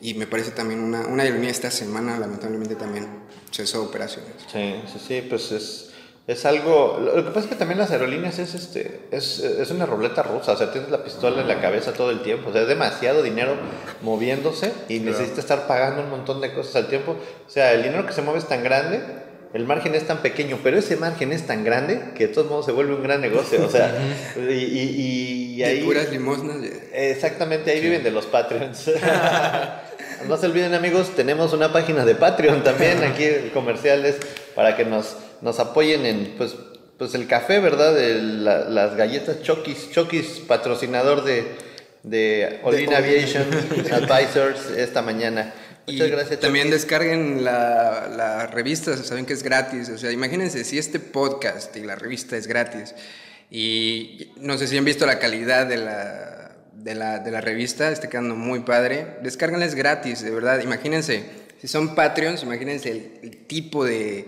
[SPEAKER 1] y me parece también una, una aerolínea esta semana, lamentablemente también cesó operaciones.
[SPEAKER 3] Sí, sí, sí, pues es, es algo. Lo que pasa es que también las aerolíneas es, este, es, es una ruleta rusa, o sea, tienes la pistola en la cabeza todo el tiempo, o sea, es demasiado dinero moviéndose y necesitas estar pagando un montón de cosas al tiempo. O sea, el dinero que se mueve es tan grande el margen es tan pequeño, pero ese margen es tan grande que de todos modos se vuelve un gran negocio. O sea, y, y, y ahí.
[SPEAKER 1] puras limosnas.
[SPEAKER 3] Exactamente, ahí viven de los Patreons. no se olviden, amigos, tenemos una página de Patreon también, aquí comerciales, para que nos, nos apoyen en pues, pues el café, ¿verdad? De las galletas Chokis. Chokis, patrocinador de, de Olin Aviation Advisors esta mañana.
[SPEAKER 1] Muchas gracias. También descarguen la, la, revista, saben que es gratis. O sea, imagínense si este podcast y la revista es gratis. Y no sé si han visto la calidad de la, de la, de la revista, está quedando muy padre. Descárganles gratis, de verdad. Imagínense, si son Patreons, imagínense el, tipo de,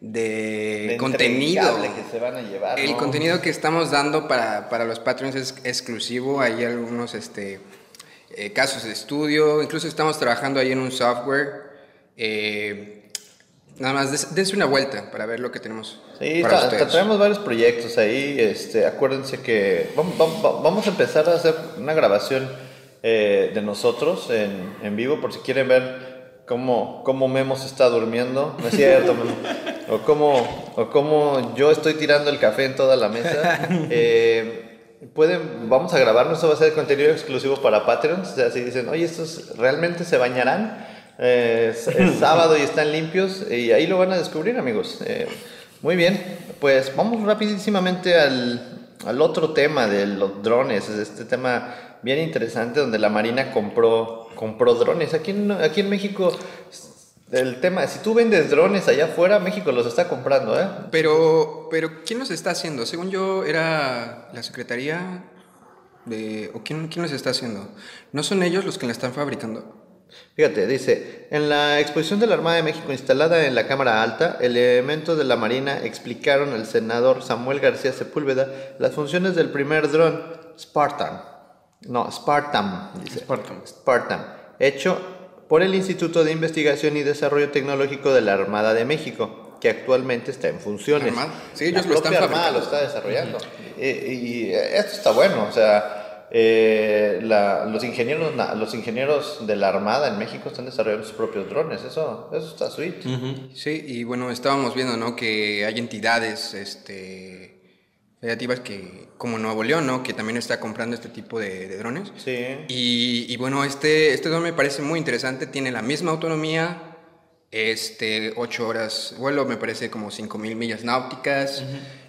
[SPEAKER 1] de, contenido.
[SPEAKER 3] que se van a llevar.
[SPEAKER 1] El contenido que estamos dando para, para los Patreons es exclusivo. Hay algunos, este eh, casos de estudio, incluso estamos trabajando ahí en un software. Eh, Nada más, dense una vuelta para ver lo que tenemos.
[SPEAKER 3] Sí, traemos varios proyectos ahí. Este, acuérdense que vamos, a empezar a hacer una grabación eh, de nosotros en, en, vivo, por si quieren ver cómo, cómo Memo se está durmiendo. No es cierto, Memo. O cómo, o cómo yo estoy tirando el café en toda la mesa. Eh, pueden, vamos a grabarnos, esto va a ser contenido exclusivo para Patreons. O sea, si dicen, oye, ¿estos realmente se bañarán? es, sábado y están limpios y ahí lo van a descubrir amigos. Eh, muy bien, pues vamos rapidísimamente al, al, otro tema de los drones, este tema bien interesante donde la Marina compró, compró drones. Aquí en, aquí en México el tema, si tú vendes drones allá afuera, México los está comprando, ¿eh?
[SPEAKER 1] Pero, pero ¿quién los está haciendo? Según yo, era la Secretaría de... ¿O quién, quién los está haciendo? ¿No son ellos los que la están fabricando?
[SPEAKER 3] Fíjate, dice, en la exposición de la Armada de México instalada en la Cámara Alta, elementos de la Marina explicaron al senador Samuel García Sepúlveda las funciones del primer dron Spartan. No, Spartan, dice. Spartan. Spartan, hecho por el Instituto de Investigación y Desarrollo Tecnológico de la Armada de México, que actualmente está en funciones.
[SPEAKER 1] Sí, ellos la lo están
[SPEAKER 3] Armada lo está desarrollando. y, y esto está bueno, o sea eh, los, ingenieros, los ingenieros de la Armada en México están desarrollando sus propios drones, eso, eso está sweet.
[SPEAKER 1] Sí, y bueno, estábamos viendo ¿no? que hay entidades este, federativas que, como Nuevo León, ¿no? que también está comprando este tipo de, drones.
[SPEAKER 3] Sí.
[SPEAKER 1] Y, y, bueno, este, este drone me parece muy interesante, tiene la misma autonomía, este, 8 horas vuelo, me parece como 5.000 millas náuticas.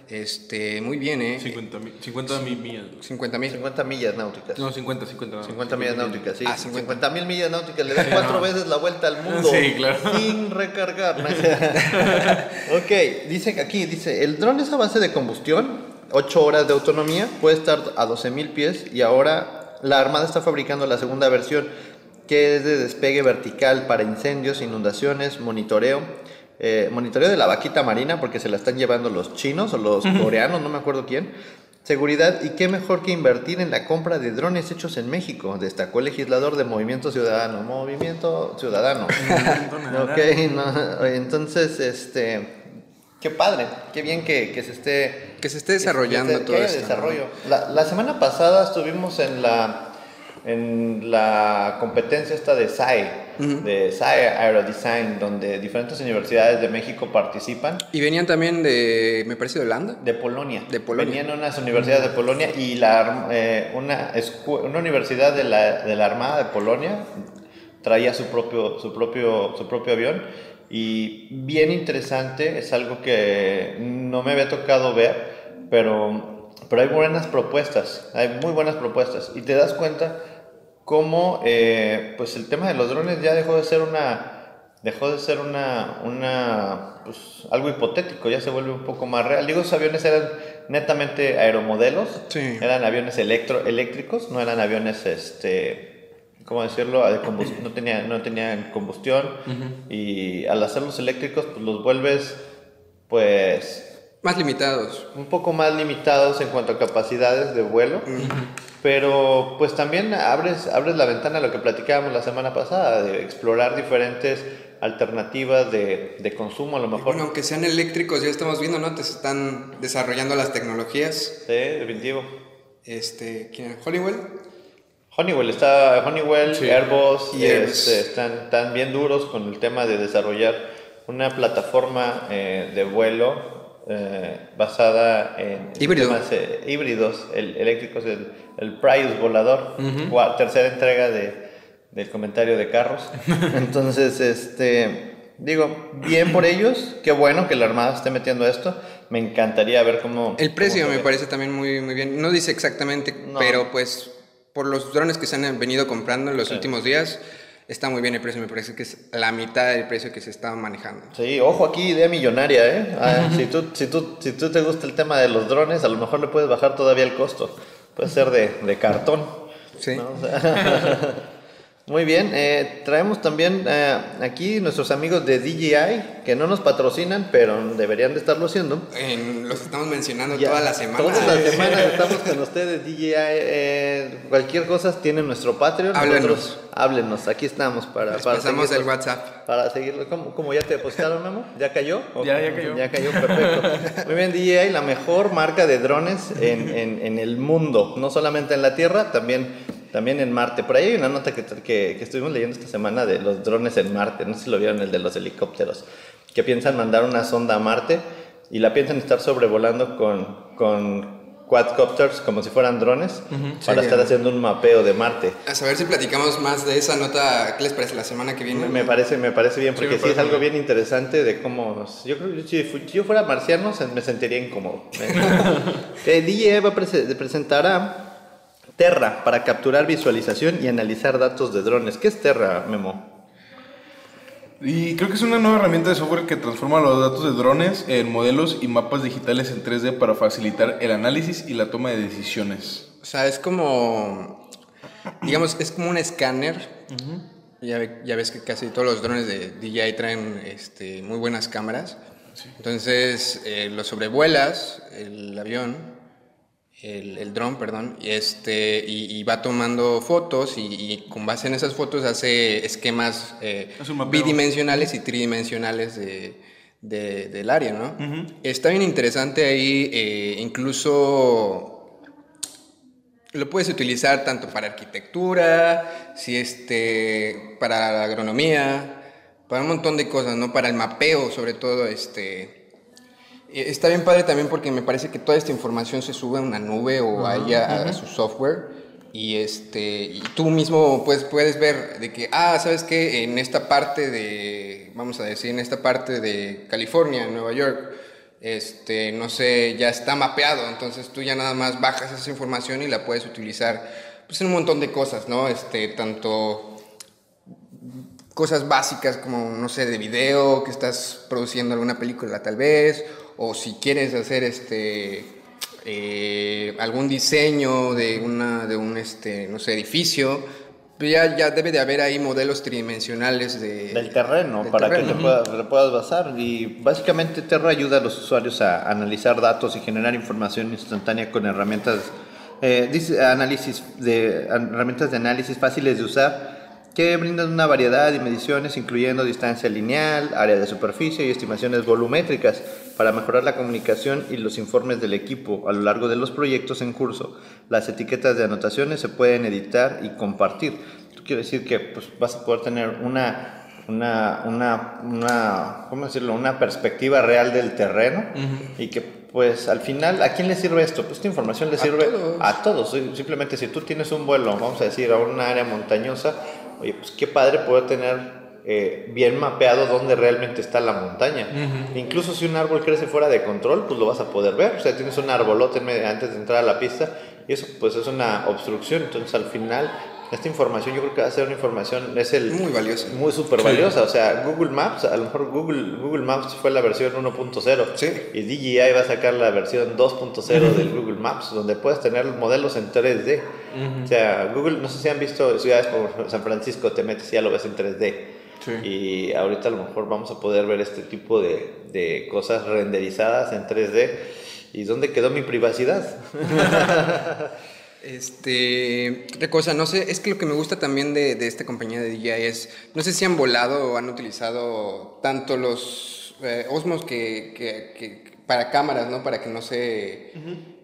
[SPEAKER 1] Este, muy bien, ¿eh?
[SPEAKER 2] 50 mil, 50 mil millas.
[SPEAKER 1] 50 mil.
[SPEAKER 3] 50 millas náuticas.
[SPEAKER 2] No, 50, 50.
[SPEAKER 3] 50 millas náuticas, sí. Ah, 50 mil millas náuticas. Le das cuatro veces la vuelta al mundo.
[SPEAKER 2] Sí, claro.
[SPEAKER 3] Sin recargar. ok, dice aquí, dice, el dron es a base de combustión, 8 horas de autonomía, puede estar a 12 mil pies y ahora la Armada está fabricando la segunda versión que es de despegue vertical para incendios, inundaciones, monitoreo eh, monitoreo de la vaquita marina porque se la están llevando los chinos o los coreanos, no me acuerdo quién. Seguridad y qué mejor que invertir en la compra de drones hechos en México, destacó el legislador de Movimiento Ciudadano. Movimiento Ciudadano. ok, entonces, este, qué padre, qué bien que, que se esté...
[SPEAKER 1] Que se esté desarrollando todo esto.
[SPEAKER 3] desarrollo. La, la semana pasada estuvimos en la en la competencia esta de SAE, de SAE Aerodesign, donde diferentes universidades de México participan.
[SPEAKER 1] Y venían también de, me parece, de Holanda.
[SPEAKER 3] De Polonia.
[SPEAKER 1] De Polonia.
[SPEAKER 3] Venían unas universidades de Polonia y la, eh, una, una universidad de la, de la Armada de Polonia traía su propio, su, propio, su propio avión. Y bien interesante, es algo que no me había tocado ver, pero, pero hay buenas propuestas, hay muy buenas propuestas. Y te das cuenta cómo eh, pues el tema de los drones ya dejó de ser una dejó de ser una, una pues, algo hipotético, ya se vuelve un poco más real. Digo, esos aviones eran netamente aeromodelos, eran aviones electro, eléctricos, no eran aviones, este, ¿cómo decirlo? no, tenían, no tenían combustión y al hacerlos eléctricos, pues los vuelves, pues...
[SPEAKER 1] Más limitados.
[SPEAKER 3] Un poco más limitados en cuanto a capacidades de vuelo. Pero pues también abres, abres la ventana a lo que platicábamos la semana pasada, de explorar diferentes alternativas de, de consumo a lo mejor.
[SPEAKER 1] Bueno, aunque sean eléctricos, ya estamos viendo, ¿no? Te están desarrollando las tecnologías.
[SPEAKER 3] Sí, definitivo.
[SPEAKER 1] Este, ¿quién? ¿Honeywell?
[SPEAKER 3] Honeywell, está Honeywell, Airbus, y este, están, están, bien duros con el tema de desarrollar una plataforma eh, de vuelo eh, basada en
[SPEAKER 1] eh,
[SPEAKER 3] híbridos el, eléctricos, el, el Prius volador, tercera entrega de, del comentario de carros. Entonces, este, digo, bien por ellos, qué bueno que la Armada esté metiendo esto. Me encantaría ver cómo...
[SPEAKER 1] El precio me parece también muy, muy bien. No dice exactamente, pero pues por los drones que se han venido comprando en los últimos días está muy bien el precio, me parece que es la mitad del precio que se estaba manejando.
[SPEAKER 3] Sí, ojo aquí, idea millonaria, ¿eh? Ah, si, tú, si, tú, si tú te gusta el tema de los drones, a lo mejor le puedes bajar todavía el costo. Puede ser de, de cartón.
[SPEAKER 1] Sí.
[SPEAKER 3] Muy bien, eh, traemos también eh, aquí nuestros amigos de DJI, que no nos patrocinan, pero deberían de estarlo haciendo.
[SPEAKER 1] los estamos mencionando toda la semana.
[SPEAKER 3] Todas las semanas estamos con ustedes, DJI. Eh, cualquier cosa tienen nuestro Patreon.
[SPEAKER 1] Háblenos.
[SPEAKER 3] háblenos, aquí estamos para...
[SPEAKER 1] Les pasamos el WhatsApp.
[SPEAKER 3] Para seguirlo. ¿Cómo, ya te depositaron, Memo? ¿Ya cayó?
[SPEAKER 2] Ya, ya cayó.
[SPEAKER 3] Ya cayó, perfecto. Muy bien, DJI, la mejor marca de drones en, en, en el mundo. No solamente en la Tierra, también también en Marte. Por ahí hay una nota que, que, estuvimos leyendo esta semana de los drones en Marte. No sé si lo vieron, el de los helicópteros. Que piensan mandar una sonda a Marte y la piensan estar sobrevolando con, con quadcopters como si fueran drones para estar haciendo un mapeo de Marte.
[SPEAKER 1] A saber si platicamos más de esa nota, ¿qué les parece la semana que viene?
[SPEAKER 3] Me, parece, me parece bien, porque sí, es algo bien interesante de cómo... Yo creo que si yo fuera marciano me sentiría incómodo. eh, DJ va a presentar Terra para capturar visualización y analizar datos de drones. ¿Qué es Terra, Memo?
[SPEAKER 2] Y creo que es una nueva herramienta de software que transforma los datos de drones en modelos y mapas digitales en 3D para facilitar el análisis y la toma de decisiones.
[SPEAKER 1] O sea, es como, digamos, es como un escáner. ya, ves que casi todos los drones de DJI traen este, muy buenas cámaras. Entonces, eh, lo sobrevuelas, el avión, el, el dron, perdón, y, este, y, va tomando fotos y, con base en esas fotos hace esquemas eh, bidimensionales y tridimensionales de, del área, ¿no? Está bien interesante ahí, eh, incluso lo puedes utilizar tanto para arquitectura, si este, para agronomía, para un montón de cosas, ¿no? Para el mapeo, sobre todo, este, está bien padre también porque me parece que toda esta información se sube a una nube o a, su software y este y tú mismo pues, puedes ver de que, ah, ¿sabes qué? En esta parte de, vamos a decir, en esta parte de California, Nueva York, este, no sé, ya está mapeado, entonces tú ya nada más bajas esa información y la puedes utilizar pues, en un montón de cosas, ¿no? Este, tanto cosas básicas como, no sé, de video, que estás produciendo alguna película tal vez, o si quieres hacer este eh, algún diseño de una de un este no sé edificio pues ya, ya debe de haber ahí modelos tridimensionales de,
[SPEAKER 3] del terreno para que te puedas, puedas basar. Y básicamente Terra ayuda a los usuarios a analizar datos y generar información instantánea con herramientas eh, análisis de herramientas de análisis fáciles de usar que brindan una variedad de mediciones incluyendo distancia lineal, área de superficie y estimaciones volumétricas para mejorar la comunicación y los informes del equipo a lo largo de los proyectos en curso. Las etiquetas de anotaciones se pueden editar y compartir. Esto quiere decir que pues, vas a poder tener una, una, una, una, ¿cómo decirlo? una perspectiva real del terreno y que pues al final, ¿a quién le sirve esto? Pues esta información le sirve a todos. Simplemente si tú tienes un vuelo, vamos a decir, a una área montañosa, oye, pues qué padre poder tener eh, bien mapeado dónde realmente está la montaña. Incluso si un árbol crece fuera de control, pues lo vas a poder ver. O sea, tienes un arbolote antes de entrar a la pista y eso pues es una obstrucción. Entonces al final esta información yo creo que va a ser una información, es el...
[SPEAKER 1] Muy valiosa.
[SPEAKER 3] Muy súper valiosa. O sea, Google Maps, a lo mejor Google, Google Maps fue la versión 1.0.
[SPEAKER 1] Sí.
[SPEAKER 3] Y DJI va a sacar la versión 2.0 del Google Maps, donde puedes tener modelos en 3D. O sea, Google, no sé si han visto ciudades como San Francisco, te metes y ya lo ves en 3D. Sí. Y ahorita a lo mejor vamos a poder ver este tipo de, de cosas renderizadas en 3D. ¿Y dónde quedó mi privacidad?
[SPEAKER 1] Este, otra cosa, no sé, es que lo que me gusta también de, de esta compañía de DJI es, no sé si han volado o han utilizado tanto los eh, Osmos que, que, para cámaras, ¿no? Para que no se,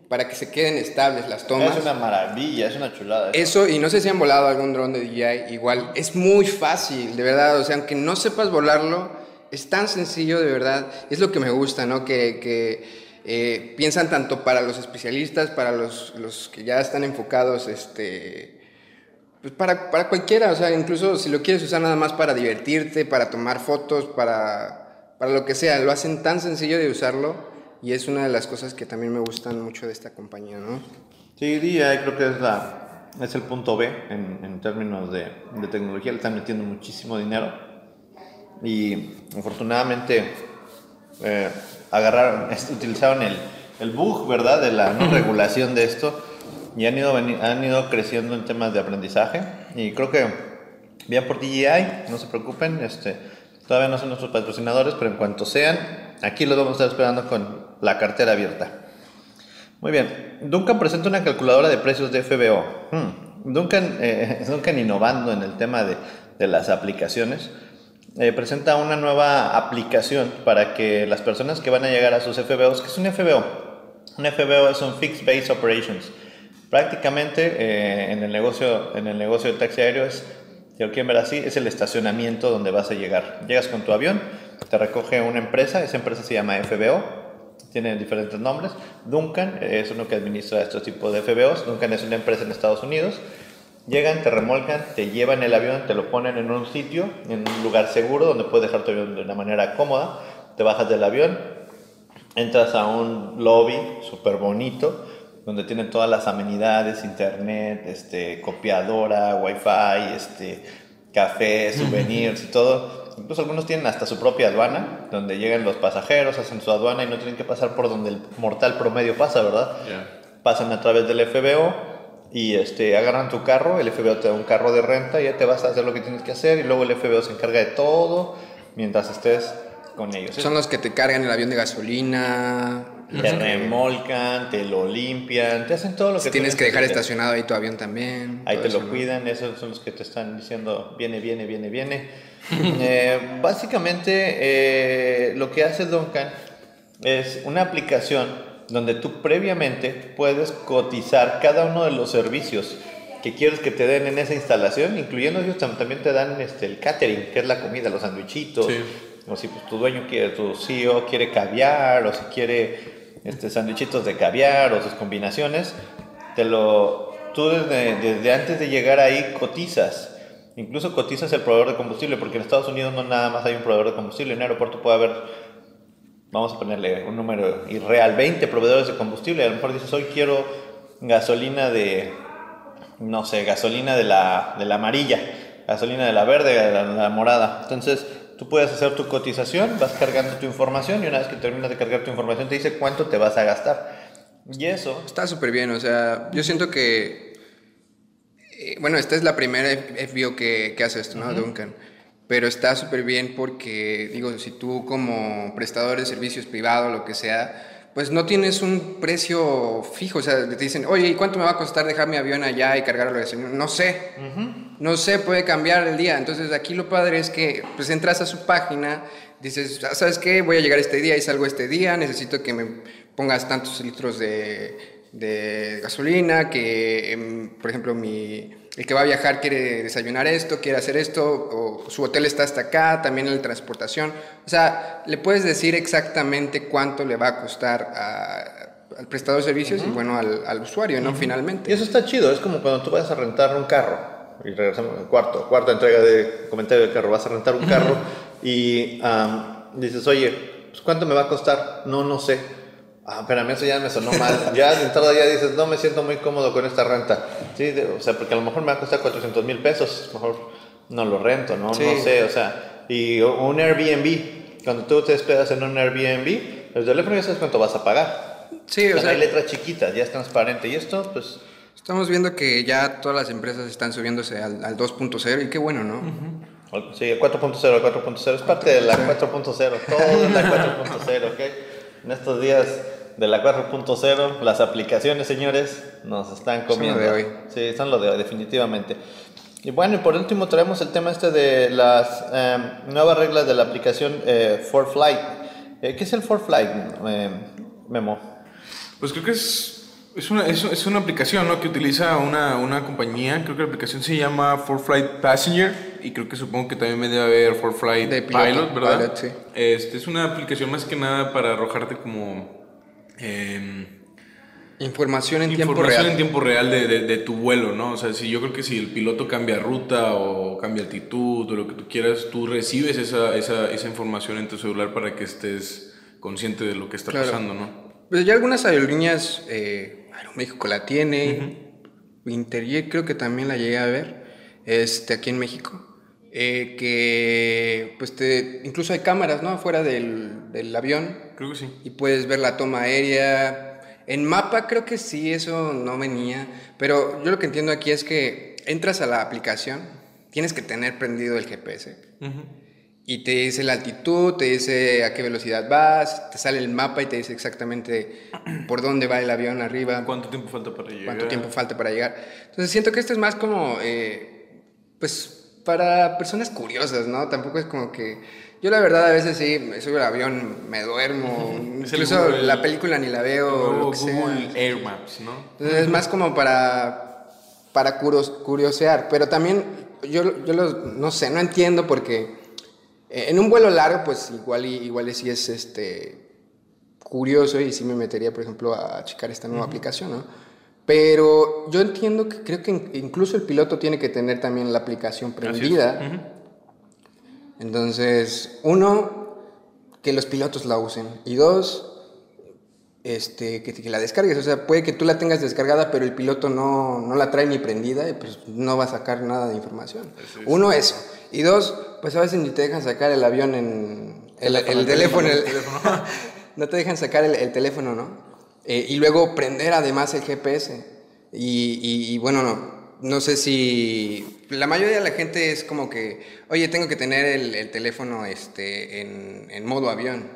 [SPEAKER 1] para que se queden estables las tomas.
[SPEAKER 3] Es una maravilla, es una chulada.
[SPEAKER 1] Eso, y no sé si han volado algún dron de DJI, igual, es muy fácil, de verdad, o sea, aunque no sepas volarlo, es tan sencillo, de verdad, es lo que me gusta, ¿no? Que, que eh, piensan tanto para los especialistas, para los, los que ya están enfocados, este, pues para, para, cualquiera, o sea, incluso si lo quieres usar nada más para divertirte, para tomar fotos, para, para lo que sea, lo hacen tan sencillo de usarlo y es una de las cosas que también me gustan mucho de esta compañía, ¿no?
[SPEAKER 3] Sí, DJI creo que es, la, es el punto B en, en términos de, de, tecnología, le están metiendo muchísimo dinero y afortunadamente eh, agarraron, utilizaron el, el bug, ¿verdad?, de la no regulación de esto y han ido, han ido creciendo en temas de aprendizaje y creo que Bien por DJI, no se preocupen, este, todavía no son nuestros patrocinadores, pero en cuanto sean, aquí los vamos a estar esperando con la cartera abierta. Muy bien, Duncan presenta una calculadora de precios de FBO. Hmm. Duncan, eh, Duncan innovando en el tema de, de las aplicaciones. Eh, presenta una nueva aplicación para que las personas que van a llegar a sus FBOs, que es un FBO? Un FBO es un Fixed Base Operations. Prácticamente eh, en, el negocio, en el negocio de taxi aéreo es, si quieren ver así, es el estacionamiento donde vas a llegar. Llegas con tu avión, te recoge una empresa, esa empresa se llama FBO, tiene diferentes nombres. Duncan es uno que administra estos tipos de FBOs. Duncan es una empresa en Estados Unidos Llegan, te remolcan, te llevan el avión, te lo ponen en un sitio, en un lugar seguro donde puedes dejar tu avión de una manera cómoda. Te bajas del avión, entras a un lobby súper bonito donde tienen todas las amenidades, internet, este, copiadora, wifi, este, café, souvenirs y todo. Incluso algunos tienen hasta su propia aduana, donde llegan los pasajeros, hacen su aduana y no tienen que pasar por donde el mortal promedio pasa, ¿verdad? Pasan a través del FBO, y este, agarran tu carro, el FBO te da un carro de renta y ya te vas a hacer lo que tienes que hacer y luego el FBO se encarga de todo mientras estés con ellos.
[SPEAKER 1] Son los que te cargan el avión de gasolina.
[SPEAKER 3] Te remolcan, te lo limpian, te hacen todo lo que
[SPEAKER 1] tienes que dejar estacionado ahí tu avión también.
[SPEAKER 3] Ahí te lo cuidan, esos son los que te están diciendo viene, viene, viene, viene. Eh, básicamente eh, lo que hace Duncan es una aplicación donde tú previamente puedes cotizar cada uno de los servicios que quieres que te den en esa instalación, incluyendo ellos también te dan este, el catering, que es la comida, los sandwichitos, o si pues, tu dueño quiere, tu CEO quiere caviar, o si quiere este, sandwichitos de caviar, o sus combinaciones, te lo, tú desde, desde antes de llegar ahí cotizas. Incluso cotizas el proveedor de combustible, porque en Estados Unidos no nada más hay un proveedor de combustible, en un aeropuerto puede haber vamos a ponerle un número irreal, 20 proveedores de combustible, a lo mejor dices, hoy quiero gasolina de, no sé, gasolina de la, de la amarilla, gasolina de la verde, de la, morada. Entonces, tú puedes hacer tu cotización, vas cargando tu información y una vez que terminas de cargar tu información te dice cuánto te vas a gastar. Y eso...
[SPEAKER 1] Está súper bien, o sea, yo siento que... Eh, bueno, esta es la primera FBO que, que hace esto, ¿no? Duncan pero está súper bien porque, digo, si tú como prestador de servicios privado, lo que sea, pues no tienes un precio fijo, o sea, te dicen, oye, ¿y cuánto me va a costar dejar mi avión allá y cargarlo? No sé, no sé, puede cambiar el día. Entonces aquí lo padre es que pues entras a su página, dices, ah, ¿sabes qué? Voy a llegar este día y salgo este día, necesito que me pongas tantos litros de, de gasolina, que, em, por ejemplo, mi el que va a viajar quiere desayunar esto, quiere hacer esto, o su hotel está hasta acá, también en la transportación. O sea, le puedes decir exactamente cuánto le va a costar al prestador de servicios y bueno, al, usuario, ¿no? Finalmente.
[SPEAKER 3] Y eso está chido, es como cuando tú vas a rentar un carro, y regresamos al cuarto, cuarta entrega de comentario del carro, vas a rentar un carro y dices, oye, pues, ¿cuánto me va a costar? No, no sé Ah, espérame, eso ya me sonó mal. Ya de entrada ya dices, no me siento muy cómodo con esta renta. Sí, o sea, porque a lo mejor me va a costar 400 mil pesos, mejor no lo rento, ¿no? No sé, o sea, y un Airbnb, cuando tú te esperas en un Airbnb, el teléfono ya sabes cuánto vas a pagar. Sí, o sea. Hay letras chiquitas, ya es transparente. Y esto, pues.
[SPEAKER 1] Estamos viendo que ya todas las empresas están subiéndose al, al 2.0 y qué bueno, ¿no?
[SPEAKER 3] Sí, el 4.0, el 4.0 es parte de la 4.0, todo es la 4.0, ¿ok? En estos días de la 4.0, las aplicaciones, señores, nos están comiendo. Son lo de hoy. Sí, son lo de hoy, definitivamente. Y bueno, y por último traemos el tema este de las em, nuevas reglas de la aplicación eh, For Flight. Eh, ¿Qué es el For Flight, eh, Memo?
[SPEAKER 2] Pues creo que es, es, una, es, una aplicación ¿no? que utiliza una, una, compañía, creo que la aplicación se llama For Flight Passenger y creo que supongo que también me debe haber For Flight Pilot, ¿verdad? sí. este, es una aplicación más que nada para arrojarte como
[SPEAKER 1] Em, información en
[SPEAKER 2] tiempo real. en tiempo real de, tu vuelo, ¿no? O sea, si yo creo que si el piloto cambia ruta o cambia altitud o lo que tú quieras, tú recibes esa, esa, esa información en tu celular para que estés consciente de lo que está pasando, ¿no?
[SPEAKER 1] Pues ya algunas aerolíneas, eh, Aeroméxico la tiene, uh creo que también la llegué a ver, este, aquí en México. Eh, que pues te, incluso hay cámaras, ¿no? Afuera del, del, avión.
[SPEAKER 2] Creo que sí.
[SPEAKER 1] Y puedes ver la toma aérea. En mapa creo que sí, eso no venía. Pero yo lo que entiendo aquí es que entras a la aplicación, tienes que tener prendido el GPS. Y te dice la altitud, te dice a qué velocidad vas, te sale el mapa y te dice exactamente por dónde va el avión arriba.
[SPEAKER 2] ¿Cuánto tiempo falta para llegar?
[SPEAKER 1] ¿Cuánto tiempo falta para llegar? Entonces siento que esto es más como, eh, pues, para personas curiosas, ¿no? Tampoco es como que... Yo la verdad a veces sí, me subo al avión, me duermo, incluso la película ni la veo.
[SPEAKER 2] Google Air Maps, ¿no?
[SPEAKER 1] Entonces es más como para, para curiosear, pero también yo, yo no sé, no entiendo porque eh, en un vuelo largo, pues igual, igual sí es este, curioso y sí me metería, por ejemplo, a checar esta nueva aplicación, ¿no? Pero yo entiendo que creo que incluso el piloto tiene que tener también la aplicación prendida. Entonces, uno, que los pilotos la usen. Y dos, este, que, la descargues. O sea, puede que tú la tengas descargada, pero el piloto no, no la trae ni prendida y pues no va a sacar nada de información. Uno, eso. Y dos, pues a veces ni te dejan sacar el avión en el, teléfono. no te dejan sacar el, teléfono, ¿no? Eh, y luego prender además el GPS. Y, bueno, no, no sé si la mayoría de la gente es como que, oye, tengo que tener el, teléfono este, en, en modo avión.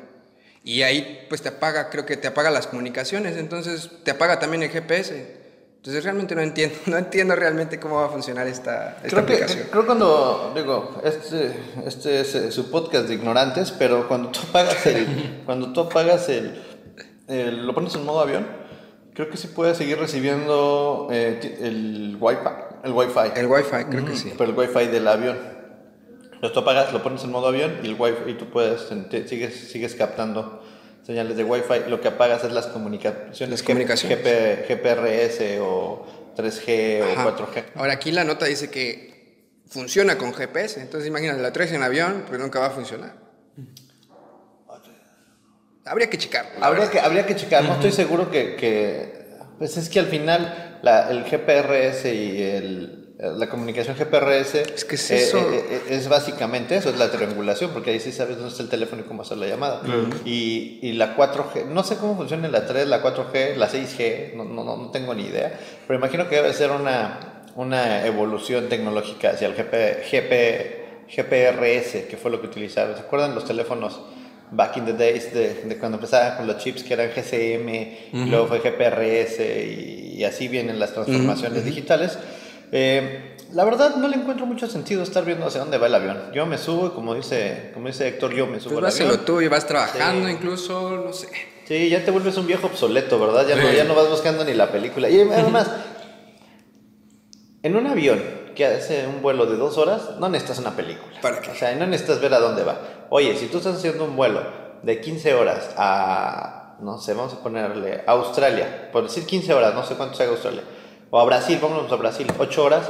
[SPEAKER 1] Y ahí pues te apaga, creo que te apaga las comunicaciones, entonces te apaga también el GPS. Entonces realmente no entiendo, no entiendo realmente cómo va a funcionar esta, esta
[SPEAKER 3] creo
[SPEAKER 1] aplicación.
[SPEAKER 3] Que, creo cuando, digo, este, este es eh, su podcast de ignorantes, pero cuando tú apagas el, cuando tú apagas el, lo pones en modo avión, creo que sí puedes seguir recibiendo eh, el Wi-Fi. El Wi-Fi.
[SPEAKER 1] El Wi-Fi, creo que sí.
[SPEAKER 3] Pero el Wi-Fi del avión. Entonces tú apagas, lo pones en modo avión y el wifi y tú puedes, sigues, sigues captando señales de wifi. Lo que apagas es las comunicaciones.
[SPEAKER 1] Las comunicaciones.
[SPEAKER 3] GPRS o 3G o 4G.
[SPEAKER 1] Ahora aquí la nota dice que funciona con GPS. Entonces imagínate, la traes en avión, pero nunca va a funcionar. Habría que checar.
[SPEAKER 3] Habría que, habría que checar. No estoy seguro que, que, Pues es que al final la, el GPRS y el la comunicación GPRS
[SPEAKER 1] es, que es, eso. Eh,
[SPEAKER 3] eh, es básicamente eso, es la triangulación, porque ahí sí sabes dónde está el teléfono y cómo hacer la llamada. Y, y, la 4G, no sé cómo funciona la 3, la 4G, la 6G, no, no, no tengo ni idea, pero imagino que debe ser una, una evolución tecnológica hacia el GP, GP, GPRS, que fue lo que utilizaron. ¿Se acuerdan los teléfonos? Back in the days de, de, cuando empezaban con los chips que eran GCM, luego fue GPRS y, así vienen las transformaciones digitales. Eh, la verdad no le encuentro mucho sentido estar viendo hacia dónde va el avión. Yo me subo y como dice, como dice Héctor, yo me subo
[SPEAKER 1] pues al avión. tú y vas trabajando incluso, no sé.
[SPEAKER 3] Sí, ya te vuelves un viejo obsoleto, ¿verdad? Ya, no, ya no vas buscando ni la película. Y además, en un avión que hace un vuelo de dos horas, no necesitas una película.
[SPEAKER 1] ¿Para qué?
[SPEAKER 3] O sea, no necesitas ver a dónde va. Oye, si tú estás haciendo un vuelo de 15 horas a, no sé, vamos a ponerle, a Australia, por decir 15 horas, no sé cuánto sea Australia o a Brasil, vámonos a Brasil, ocho horas,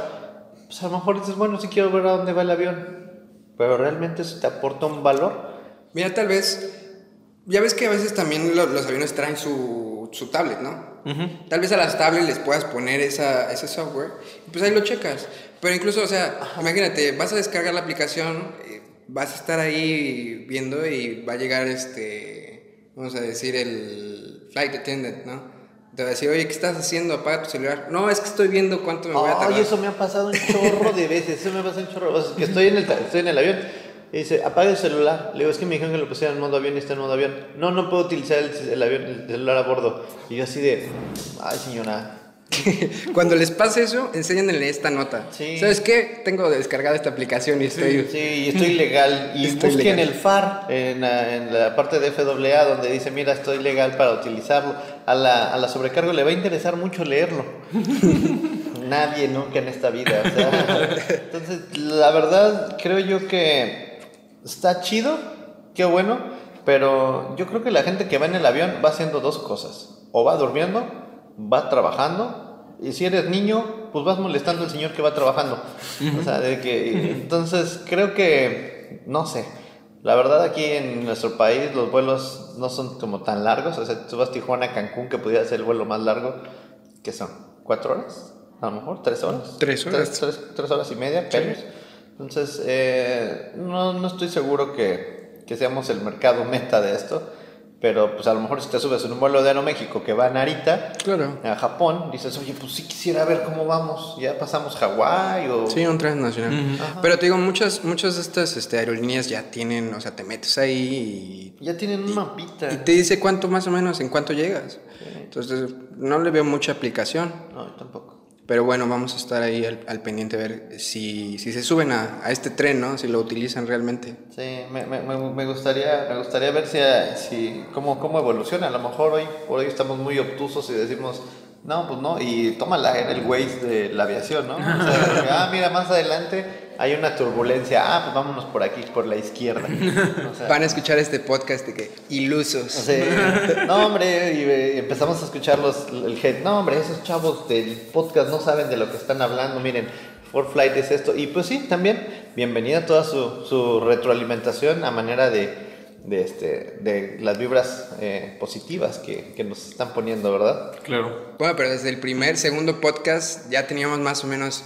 [SPEAKER 3] pues a lo mejor dices, bueno, sí quiero ver a dónde va el avión, pero realmente eso te aporta un valor.
[SPEAKER 1] Mira, tal vez, ya ves que a veces también los aviones traen su, su tablet, ¿no? Tal vez a las tablets les puedas poner esa, ese software y pues ahí lo checas. Pero incluso, o sea, imagínate, vas a descargar la aplicación, eh, vas a estar ahí viendo y va a llegar este, vamos a decir, el flight attendant, ¿no? Te va a decir, oye, ¿qué estás haciendo? Apaga tu celular. No, es que estoy viendo cuánto me voy a tardar.
[SPEAKER 3] Ay, eso me ha pasado un chorro de veces. Eso me ha pasado un chorro. O sea, que estoy en, el, estoy en el avión y dice, apaga el celular. Le digo, es que me dijeron que lo pusiera en modo avión y está en modo avión. No, no puedo utilizar el, avión, el celular a bordo. Y yo así de, ay, señora,
[SPEAKER 1] Cuando les pase eso, enséñenle esta nota. ¿Sabes qué? Tengo descargada esta aplicación y estoy...
[SPEAKER 3] Sí, y estoy legal. Y busquen el FAR en la, parte de FAA donde dice, mira, estoy legal para utilizarlo. A la, a la sobrecargo le va a interesar mucho leerlo. Nadie nunca en esta vida. entonces, la verdad, creo yo que está chido, qué bueno, pero yo creo que la gente que va en el avión va haciendo dos cosas. O va durmiendo va trabajando y si eres niño, pues vas molestando al señor que va trabajando. O sea, de que entonces creo que no sé. La verdad aquí en nuestro país los vuelos no son como tan largos. O sea, tú vas a Tijuana, a Cancún, que pudiera ser el vuelo más largo, que son cuatro horas, a lo mejor tres horas.
[SPEAKER 1] Tres horas.
[SPEAKER 3] Tres, horas y media, Entonces, eh, no, no estoy seguro que, que seamos el mercado meta de esto pero pues a lo mejor si te subes en un vuelo de Aeroméxico que va a Narita,
[SPEAKER 1] claro.
[SPEAKER 3] a Japón, dices, oye, pues sí quisiera ver cómo vamos, ya pasamos Hawái o...
[SPEAKER 1] Sí, un transnacional. Pero te digo, muchas, muchas de estas este, aerolíneas ya tienen, o sea, te metes ahí
[SPEAKER 3] y... Ya tienen un mapita.
[SPEAKER 1] Y te dice cuánto más o menos, en cuánto llegas. Entonces, no le veo mucha aplicación.
[SPEAKER 3] No, tampoco.
[SPEAKER 1] Pero bueno, vamos a estar ahí al, pendiente a ver si, si se suben a, a, este tren, ¿no? Si lo utilizan realmente.
[SPEAKER 3] Sí, me, me, me gustaría, me gustaría ver si, si cómo, cómo evoluciona. A lo mejor hoy por hoy estamos muy obtusos y decimos, no, pues no, y tómala en el Waze de la aviación, ¿no? O sea, ah, mira, más adelante hay una turbulencia, ah, pues vámonos por aquí, por la izquierda.
[SPEAKER 1] Van a escuchar este podcast de que ilusos.
[SPEAKER 3] no, hombre, y, empezamos a escuchar los, el head, no, hombre, esos chavos del podcast no saben de lo que están hablando, miren, For Flight es esto. Y pues sí, también, bienvenida toda su, su retroalimentación a manera de, de, este, de las vibras eh, positivas que, que, nos están poniendo, ¿verdad?
[SPEAKER 2] Claro.
[SPEAKER 1] Bueno, pero desde el primer, segundo podcast ya teníamos más o menos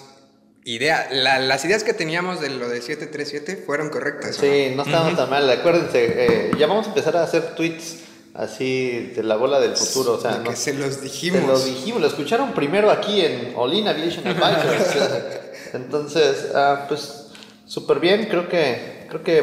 [SPEAKER 1] idea. las ideas que teníamos de lo de 737 fueron correctas.
[SPEAKER 3] Sí, no, estábamos tan mal. Acuérdense, eh, ya vamos a empezar a hacer tweets así de la bola del futuro. O sea,
[SPEAKER 1] que se los dijimos.
[SPEAKER 3] Se los dijimos, lo escucharon primero aquí en Olin Aviation Advisors. Entonces, ah, pues súper bien. Creo que, creo que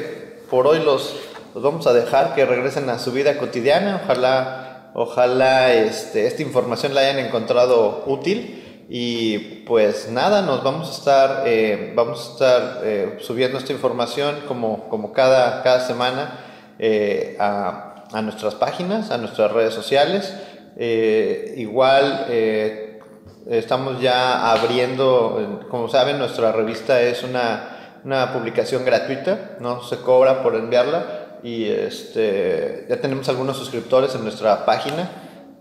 [SPEAKER 3] por hoy los, los vamos a dejar que regresen a su vida cotidiana. Ojalá, ojalá este, esta información la hayan encontrado útil. Y pues nada, nos vamos a estar, eh, vamos a estar eh, subiendo esta información como, como cada, cada semana eh, a, a, nuestras páginas, a nuestras redes sociales. igual estamos ya abriendo, como saben, nuestra revista es una, una publicación gratuita, no se cobra por enviarla y este, ya tenemos algunos suscriptores en nuestra página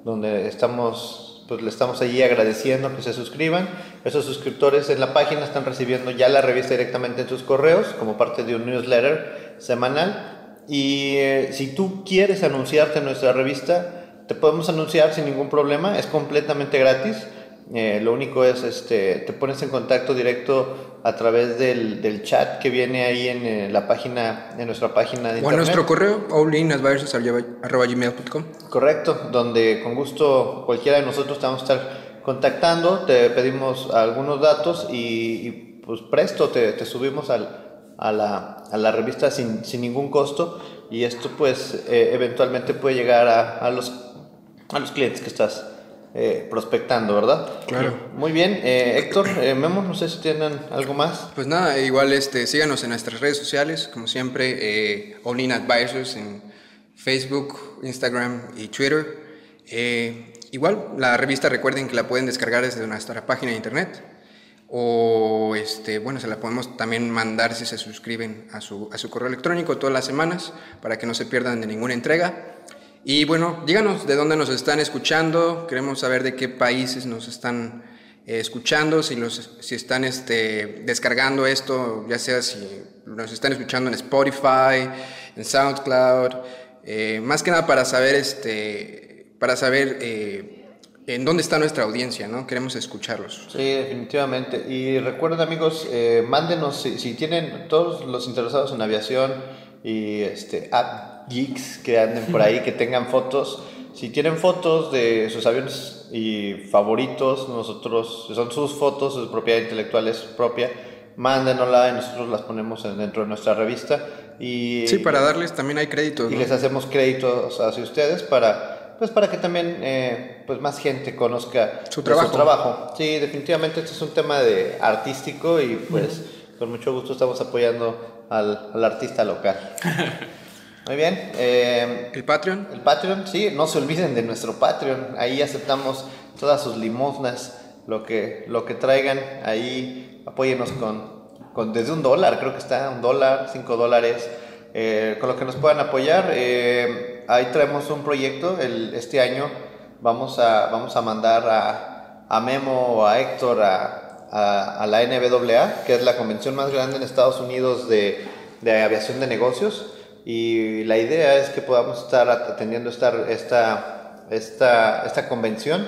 [SPEAKER 3] donde estamos pues le estamos allí agradeciendo que se suscriban. Esos suscriptores en la página están recibiendo ya la revista directamente en sus correos como parte de un newsletter semanal. Y eh, si tú quieres anunciarte en nuestra revista, te podemos anunciar sin ningún problema, es completamente gratis. Eh, lo único es, este, te pones en contacto directo a través del, del chat que viene ahí en eh, la página, en nuestra página
[SPEAKER 1] de o nuestro correo, gmail.com
[SPEAKER 3] Correcto, donde con gusto cualquiera de nosotros te vamos a estar contactando, te pedimos algunos datos y, pues presto te, te subimos al, a, la, a, la, revista sin, sin, ningún costo y esto pues eh, eventualmente puede llegar a, a, los, a los clientes que estás eh, prospectando, ¿verdad?
[SPEAKER 1] Claro.
[SPEAKER 3] Muy bien, eh, Héctor, eh, Memo, no sé si tienen algo más.
[SPEAKER 1] Pues nada, igual este, síganos en nuestras redes sociales, como siempre, eh, All In Advisors en Facebook, Instagram y Twitter. igual, la revista recuerden que la pueden descargar desde nuestra página de internet o este, bueno, se la podemos también mandar si se suscriben a su, a su correo electrónico todas las semanas para que no se pierdan de ninguna entrega. Y bueno, díganos de dónde nos están escuchando, queremos saber de qué países nos están eh, escuchando, si, los, si están este, descargando esto, ya sea si nos están escuchando en Spotify, en SoundCloud, eh, más que nada para saber, este, para saber eh, en dónde está nuestra audiencia, ¿no? Queremos escucharlos.
[SPEAKER 3] Sí, definitivamente. Y recuerden amigos, mándenos si, tienen todos los interesados en aviación y este, geeks que anden por ahí, que tengan fotos. Si tienen fotos de sus aviones y favoritos, nosotros, son sus fotos, su propiedad intelectual es propia, mándenosla y nosotros las ponemos dentro de nuestra revista. Y,
[SPEAKER 1] sí, para darles también hay créditos.
[SPEAKER 3] Y les hacemos créditos hacia ustedes para, pues para que también eh, pues más gente conozca
[SPEAKER 1] su trabajo.
[SPEAKER 3] trabajo. Sí, definitivamente este es un tema de artístico y pues con mucho gusto estamos apoyando al, al artista local. Muy bien.
[SPEAKER 1] Eh, ¿El Patreon?
[SPEAKER 3] El Patreon, sí, no se olviden de nuestro Patreon. Ahí aceptamos todas sus limosnas, lo que, lo que traigan. Ahí apóyenos con, con desde un dólar, creo que está un dólar, cinco dólares. Eh, con lo que nos puedan apoyar. Eh, ahí traemos un proyecto. El, este año vamos a, vamos a mandar a, a Memo o a Héctor a, a, a, la NBAA, que es la convención más grande en Estados Unidos de, de aviación de negocios y la idea es que podamos estar atendiendo esta, esta, esta, esta convención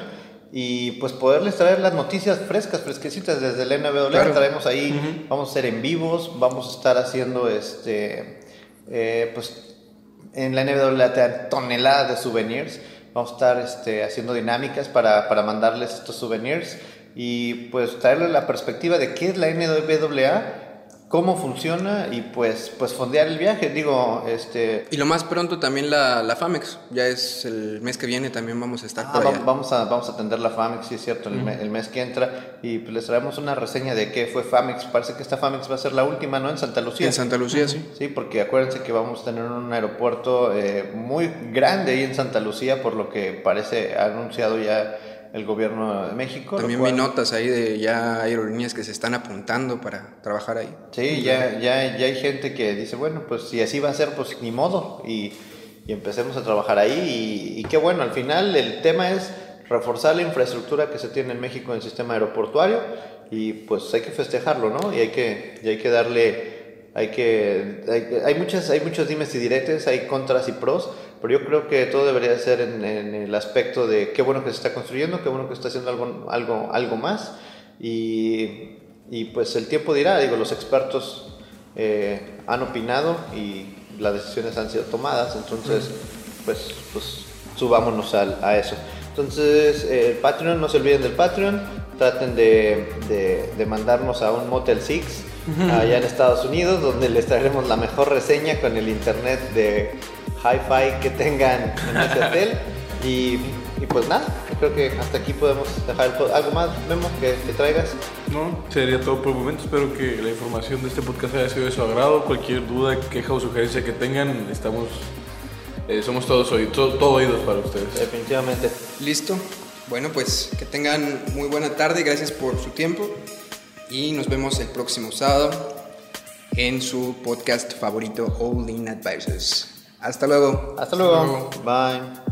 [SPEAKER 3] y pues poderles traer las noticias frescas, fresquecitas desde el NBW. Traemos ahí, vamos a ser en vivos, vamos a estar haciendo este, eh, pues en la dan toneladas de souvenirs. Vamos a estar este, haciendo dinámicas para, para mandarles estos souvenirs y pues traerle la perspectiva de qué es la NWA cómo funciona y pues, pues fondear el viaje, digo, este...
[SPEAKER 1] Y lo más pronto también la, la FAMEX, ya es el mes que viene también vamos a estar
[SPEAKER 3] ah, Vamos a, vamos a atender la FAMEX, sí es cierto, el, el, mes que entra y pues les traemos una reseña de qué fue FAMEX, parece que esta FAMEX va a ser la última, ¿no? En Santa Lucía.
[SPEAKER 1] En Santa Lucía, sí.
[SPEAKER 3] Sí, porque acuérdense que vamos a tener un aeropuerto eh, muy grande ahí en Santa Lucía, por lo que parece, anunciado ya el gobierno de México.
[SPEAKER 1] También vi notas ahí de ya aerolíneas que se están apuntando para trabajar ahí.
[SPEAKER 3] Sí, ya, ya, ya hay gente que dice, bueno, pues si así va a ser, pues ni modo, y, y empecemos a trabajar ahí. Y, y, qué bueno, al final el tema es reforzar la infraestructura que se tiene en México en el sistema aeroportuario, y pues hay que festejarlo, ¿no? Y hay que, y hay que darle hay que hay, hay, muchas hay muchos dimes y diretes hay contras y pros pero yo creo que todo debería ser en, el aspecto de qué bueno que se está construyendo, qué bueno que se está haciendo algo, algo, algo más. Y, y pues el tiempo dirá, digo, los expertos eh, han opinado y las decisiones han sido tomadas, entonces pues, pues subámonos a, a eso. Entonces, el Patreon, no se olviden del Patreon, traten de, de, de mandarnos a un Motel 6 allá en Estados Unidos, donde les traeremos la mejor reseña con el internet de hi-fi que tengan en ese hotel. Y, y, pues nada, creo que hasta aquí podemos dejar algo más, Memo, que, que, traigas.
[SPEAKER 2] No, sería todo por el momento. Espero que la información de este podcast haya sido de su agrado. Cualquier duda, queja o sugerencia que tengan, estamos, eh, somos todos oídos, todo, todo oídos para ustedes.
[SPEAKER 3] Definitivamente.
[SPEAKER 1] Listo. Bueno, pues que tengan muy buena tarde. Gracias por su tiempo. Y nos vemos el próximo sábado en su podcast favorito, All In Advisors. Hasta luego.
[SPEAKER 3] Hasta luego. Bye.